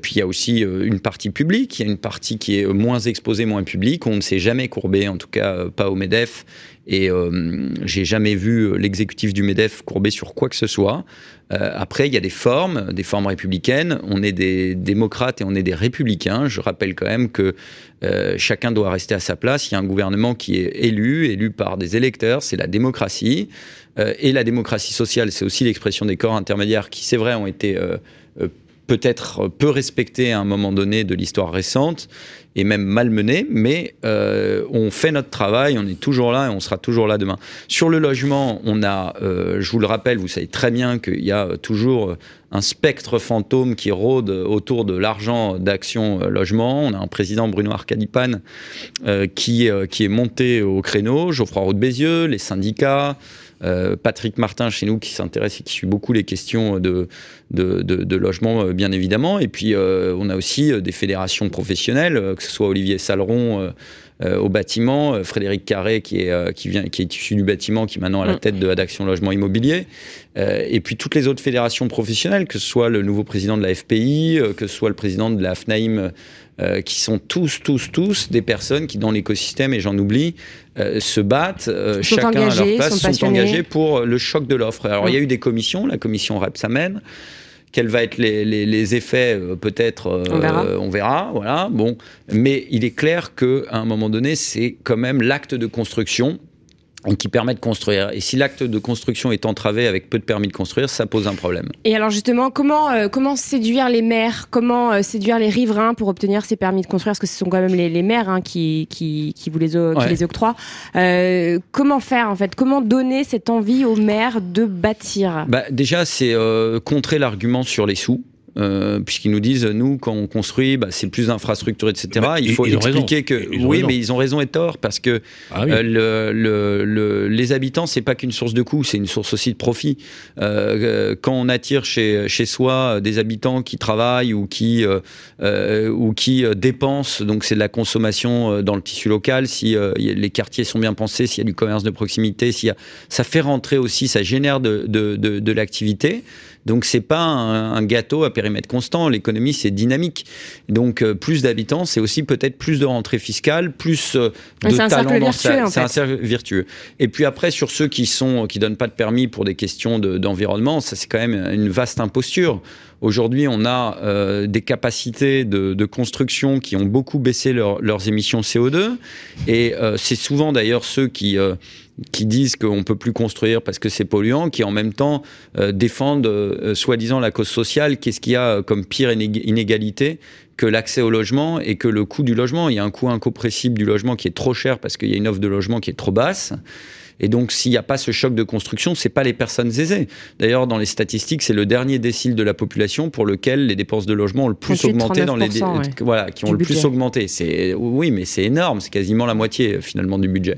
Puis il y a aussi une partie publique, il y a une partie qui est moins exposée, moins publique. On ne s'est jamais courbé, en tout cas pas au Medef Et euh, j'ai jamais vu l'exécutif du MEDEF courber sur quoi que ce soit. Euh, après, il y a des formes, des formes républicaines. On est des démocrates et on est des républicains. Je rappelle quand même que euh, chacun doit rester à sa place. Il y a un gouvernement qui est élu, élu par des électeurs. C'est la démocratie. Euh, et la démocratie sociale, c'est aussi l'expression des corps intermédiaires qui, c'est vrai, ont été euh, euh, peut-être peu respectés à un moment donné de l'histoire récente et même malmenés, mais euh, on fait notre travail, on est toujours là et on sera toujours là demain. Sur le logement, on a, euh, je vous le rappelle, vous savez très bien qu'il y a toujours un spectre fantôme qui rôde autour de l'argent d'action logement. On a un président Bruno Arcadipane euh, qui, qui est monté au créneau, Geoffroy Roux de Bézieux, les syndicats. Euh, Patrick Martin chez nous qui s'intéresse et qui suit beaucoup les questions de, de, logement, euh, bien évidemment. Et puis, euh, on a aussi des fédérations professionnelles, que ce soit Olivier Saleron au bâtiment, Frédéric Carré qui est, qui, vient, qui est issu du bâtiment, qui est maintenant à la mm. tête de d'Action Logement Immobilier. et puis toutes les autres fédérations professionnelles, que ce soit le nouveau président de la FPI, que ce soit le président de la FNAIM euh, qui sont tous, tous, tous des personnes qui, dans l'écosystème, et j'en oublie, euh, se battent, euh, chacun à leur place, sont, engagés pour le choc de l'offre. Alors, il y a eu des commissions, la commission Repsamen. Quels vont être les, les, les effets Peut-être, on verra. on verra. Voilà. Bon, mais il est clair qu'à un moment donné, c'est quand même l'acte de construction qui permet de construire. Et si l'acte de construction est entravé avec peu de permis de construire, ça pose un problème. Et alors justement, comment, euh, comment séduire les maires? Comment euh, séduire les riverains pour obtenir ces permis de construire? Parce que ce sont quand même les, les maires hein, qui, qui, qui, vous les, qui les octroient. Euh, comment faire en fait? Comment donner cette envie aux maires de bâtir? Bah, Déjà, c'est contrer l'argument sur les sous. Euh, puisqu'ils nous disent, nous, quand on construit, bah, c'est plus d'infrastructures, etc. Bah, il faut expliquer que oui, mais ils ont raison et tort parce que ah euh, le, le, le, les habitants, c'est pas qu'une source de coût, c'est une source aussi de profit. Euh, quand on attire chez, chez soi des habitants qui travaillent ou qui euh, ou qui dépensent, donc c'est de la consommation dans le tissu local. Si les quartiers sont bien pensés, s'il y a du commerce de proximité, s'il y a, ça fait rentrer aussi, ça génère de, de, de, de l'activité. Donc c'est pas un, gâteau à périmètre constant. L'économie c'est dynamique. Donc euh, plus d'habitants, c'est aussi peut-être plus de rentrée fiscale, plus euh, de talents dans ça. C'est un cercle vertueux. Et puis après sur ceux qui sont qui donnent pas de permis pour des questions d'environnement, ça c'est quand même une vaste imposture. Aujourd'hui, on a euh, des capacités de, de, construction qui ont beaucoup baissé leur, leurs émissions CO2. Et euh, c'est souvent d'ailleurs ceux qui, euh, qui disent qu'on ne peut plus construire parce que c'est polluant, qui en même temps euh, défendent euh, soi-disant la cause sociale. Qu'est-ce qu'il y a comme pire inégalité que l'accès au logement et que le coût du logement Il y a un coût incompressible du logement qui est trop cher parce qu'il y a une offre de logement qui est trop basse. Et donc, s'il n'y a pas ce choc de construction, c'est pas les personnes aisées. D'ailleurs, dans les statistiques, c'est le dernier décile de la population pour lequel les dépenses de logement ont le plus augmenté dans les ouais. voilà, qui ont le plus augmenté. C'est oui, mais c'est énorme. C'est quasiment la moitié finalement du budget.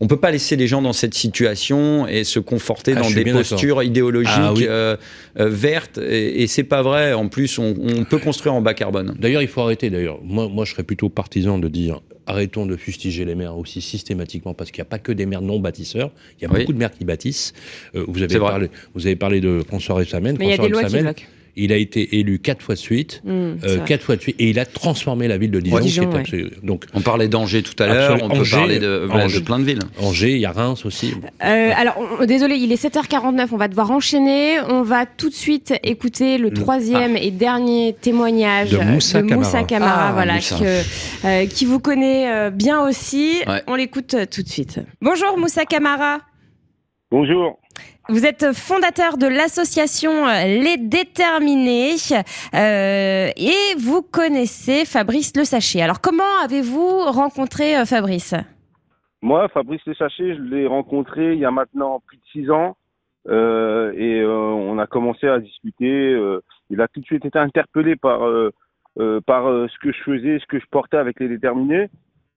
On peut pas laisser les gens dans cette situation et se conforter Ah, dans des postures idéologiques Ah oui. euh, euh, vertes. Et, et c'est pas vrai. En plus, on, on peut construire en bas carbone. D'ailleurs, il faut arrêter. D'ailleurs, moi, moi, je serais plutôt partisan de dire arrêtons de fustiger les maires aussi systématiquement parce qu'il n'y a pas que des maires non bâtisseurs. Il y a Oui. beaucoup de maires qui bâtissent. Euh, vous avez parlé, vous avez parlé de François Rebsamen. Mais il y a François des lois qui bloquent. Il a été élu quatre fois de suite, Mmh, euh, quatre fois de suite, et il a transformé la ville de Dijon. Ouais. qui Dijon, est ouais. absolu- Donc On parlait d'Angers tout à l'heure. On peut Angers, parler de, voilà, de Angers. plein de villes. Angers, il y a Reims aussi. Euh, alors, on- désolé, il est 7h49, on va devoir enchaîner. On va tout de suite écouter le troisième et dernier témoignage De Moussa Camara. Camara, Ah, voilà, Moussa. que, euh, qui vous connaît euh, bien aussi. Ouais. On l'écoute euh, tout de suite. Bonjour Moussa Camara. Bonjour. Vous êtes fondateur de l'association euh, Les Déterminés euh, et vous connaissez Fabrice Le Sachet. Alors comment avez-vous rencontré euh, Fabrice? Moi, Fabrice Le Sachet, je l'ai rencontré il y a maintenant plus de six ans et on a commencé à discuter. il a tout de suite été interpellé par par ce que je faisais, ce que je portais avec les déterminés.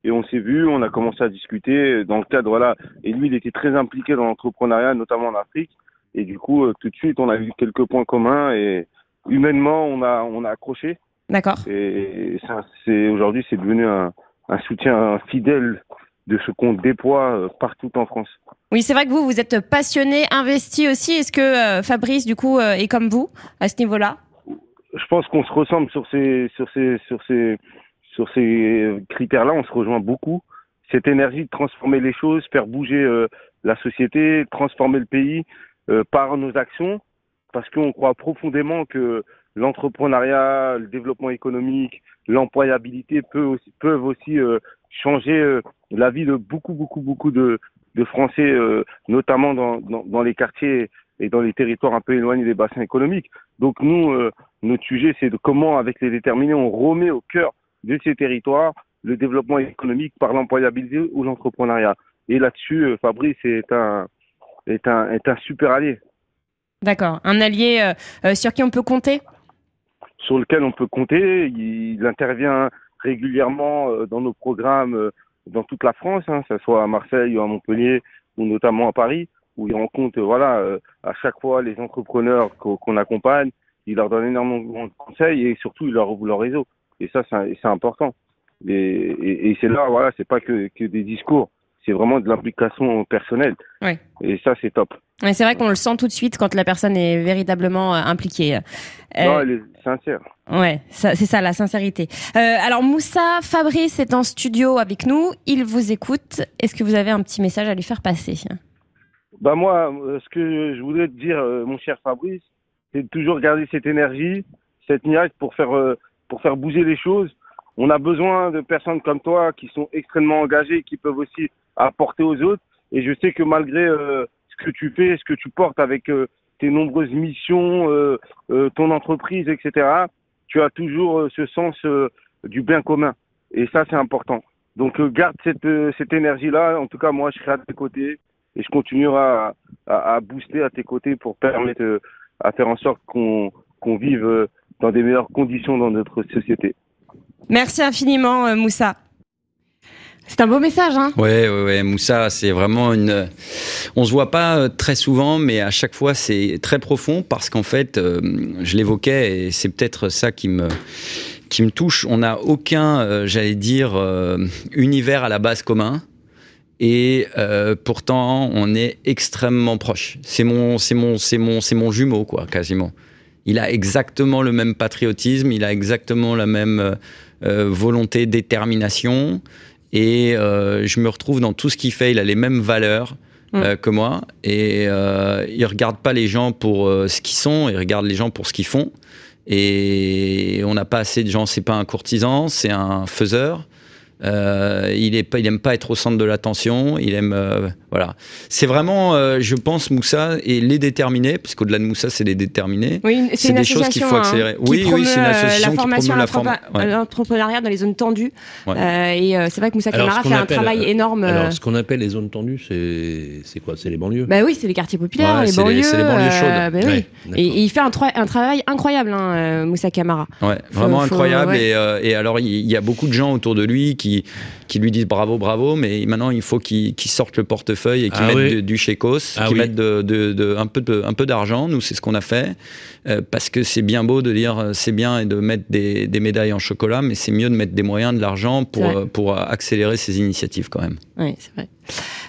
Et on s'est vu, on a commencé à discuter dans le cadre, voilà. Et lui, il était très impliqué dans l'entrepreneuriat, notamment en Afrique. Et du coup, euh, tout de suite, on a eu quelques points communs et humainement, on a on a accroché. D'accord. Et c'est aujourd'hui, c'est devenu un, un soutien fidèle de ce qu'on déploie euh, partout en France. Oui, c'est vrai que vous, vous êtes passionné, investi aussi. Est-ce que euh, Fabrice, du coup, euh, est comme vous à ce niveau-là? Je pense qu'on se ressemble sur ces, sur ces, sur ces, sur ces critères-là. On se rejoint beaucoup. cette énergie de transformer les choses, faire bouger la société, transformer le pays par nos actions, parce qu'on croit profondément que l'entrepreneuriat, le développement économique, l'employabilité peuvent aussi, aussi changer la vie de beaucoup, beaucoup, beaucoup de, Français, notamment dans, les quartiers et dans les territoires un peu éloignés des bassins économiques. Donc nous, euh, notre sujet, c'est de comment, avec les déterminés, on remet au cœur de ces territoires le développement économique par l'employabilité ou l'entrepreneuriat. Et là-dessus, euh, Fabrice est un, est un, est un super allié. D'accord. Un allié euh, sur qui on peut compter? Sur lequel on peut compter. Il, intervient régulièrement dans nos programmes dans toute la France, hein, que ce soit à Marseille ou à Montpellier ou notamment à Paris où il rencontre voilà euh, à chaque fois les entrepreneurs qu'on accompagne, il leur donne énormément de conseils et surtout il leur ouvre leur réseau. Et ça c'est important. Et, et, c'est là voilà, c'est pas que, que des discours, c'est vraiment de l'implication personnelle. Ouais. Et ça c'est top. Ouais, c'est vrai qu'on le sent tout de suite quand la personne est véritablement euh, impliquée. Euh, non, elle est sincère. Ouais, c'est ça la sincérité. Euh, alors Moussa, Fabrice est en studio avec nous, il vous écoute. Est-ce que vous avez un petit message à lui faire passer? Bah moi, ce que je voudrais te dire, mon cher Fabrice, c'est de toujours garder cette énergie, cette niaque pour faire pour faire bouger les choses. On a besoin de personnes comme toi qui sont extrêmement engagées, qui peuvent aussi apporter aux autres. Et je sais que malgré ce que tu fais, ce que tu portes avec tes nombreuses missions, ton entreprise, etc., tu as toujours ce sens du bien commun. Et ça, c'est important. Donc garde cette, cette énergie-là. En tout cas, moi, je serai à tes côtés et je continuerai à, à, booster à tes côtés pour permettre euh, à faire en sorte qu'on qu'on vive euh, dans des meilleures conditions dans notre société. Merci infiniment, euh, Moussa. C'est un beau message, hein Ouais, ouais, ouais. Moussa, c'est vraiment une. On se voit pas très souvent, mais à chaque fois, c'est très profond parce qu'en fait, je l'évoquais et c'est peut-être ça qui me qui me touche. On n'a aucun, j'allais dire, univers à la base commun et euh, pourtant on est extrêmement proche. C'est mon, c'est mon, c'est mon, c'est mon jumeau quoi, quasiment. Il a exactement le même patriotisme, il a exactement la même euh, euh volonté, détermination, et euh, je me retrouve dans tout ce qu'il fait. Il a les mêmes valeurs. Mm. Que moi et il regarde pas les gens pour ce qu'ils sont, il regarde les gens pour ce qu'ils font et on n'a pas assez de gens. C'est pas un courtisan, c'est un faiseur. Euh, il est pas, il aime pas être au centre de l'attention. Il aime, euh, voilà. C'est vraiment, euh, je pense, Moussa et les déterminés, parce qu'au-delà de Moussa, c'est les déterminés. Oui, c'est des choses qu'il faut hein, accélérer. oui, oui, c'est une association la formation qui l'entrepreneuriat dans les zones tendues. et c'est vrai que Moussa Camara fait un travail énorme. Alors, ce qu'on appelle les zones tendues, c'est quoi? C'est les banlieues? Bah oui, c'est les quartiers populaires, les banlieues. C'est les banlieues chaudes. Bah oui. et, il fait un, un travail incroyable, hein, Moussa Camara. Ouais, vraiment incroyable. Et, et alors, il y a beaucoup de gens autour de lui qui qui, lui disent bravo, bravo, mais maintenant il faut qu'il sorte le portefeuille et qu'il ah mette du chécos, ah qu'il mette de, un peu un peu d'argent. Nous, c'est ce qu'on a fait euh, parce que c'est bien beau de dire euh, c'est bien et de mettre des, médailles en chocolat, mais c'est mieux de mettre des moyens, de l'argent pour, euh, pour accélérer ces initiatives quand même. Oui, c'est vrai.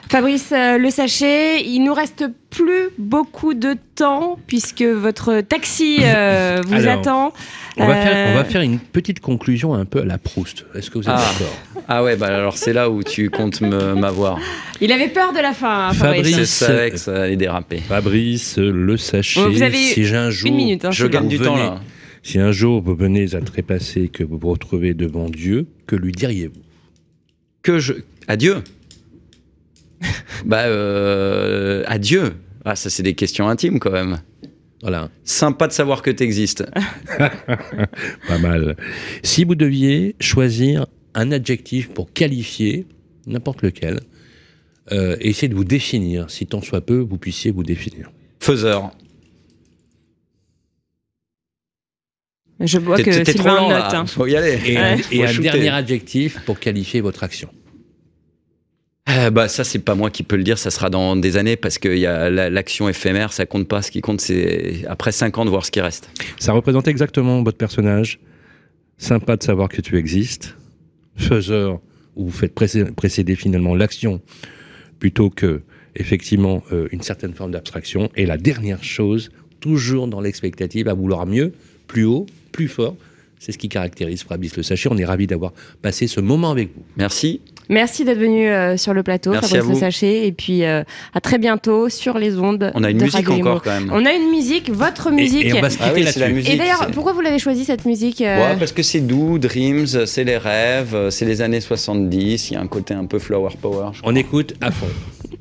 Fabrice Le Sachet, il nous reste plus beaucoup de temps puisque votre taxi vous attend. On va, faire, on va, faire, une petite conclusion un peu à la Proust. Est-ce que vous êtes ah. d'accord? Ah ouais, bah alors c'est là où tu comptes m'avoir. Il avait peur de la fin, hein, Fabrice. Fabrice savais que ça allait déraper. Fabrice Le Sachet. vous avez si j'ai un jour, une minute. Hein, je gagne du temps là. Si un jour vous venez à trépasser, que vous vous retrouvez devant Dieu, que lui diriez-vous? Que je. Adieu Bah, euh... adieu Ah, ça, c'est des questions intimes quand même. Voilà. Sympa de savoir que tu existes. Pas mal. Si vous deviez choisir un adjectif pour qualifier n'importe lequel, euh, essayez de vous définir, si tant soit peu, vous puissiez vous définir. Faiseur. Je vois que c'est trop lent, note. Hein. Faut y aller. Et, un, dernier adjectif pour qualifier votre action. Euh, bah ça c'est pas moi qui peux le dire, ça sera dans des années parce que y a l'action éphémère, ça compte pas. Ce qui compte c'est après 5 ans de voir ce qui reste. Ça représente exactement votre personnage. Sympa de savoir que tu existes. Faiseur où vous faites précéder, finalement l'action plutôt que effectivement euh, une certaine forme d'abstraction. Et la dernière chose, toujours dans l'expectative, à vouloir mieux, plus haut, plus fort. C'est ce qui caractérise Fabrice Le Sachet. On est ravi d'avoir passé ce moment avec vous. Merci. Merci d'être venu sur le plateau, Merci Fabrice Le Sachet, et puis à très bientôt sur les ondes. On a une musique encore quand même. On a une musique, votre musique. Et, on va se ah oui, la musique. Et d'ailleurs, pourquoi vous l'avez choisi cette musique ouais, Parce que c'est doux, Dreams, c'est les rêves, c'est les années 70, il y a un côté un peu flower power. On écoute à fond.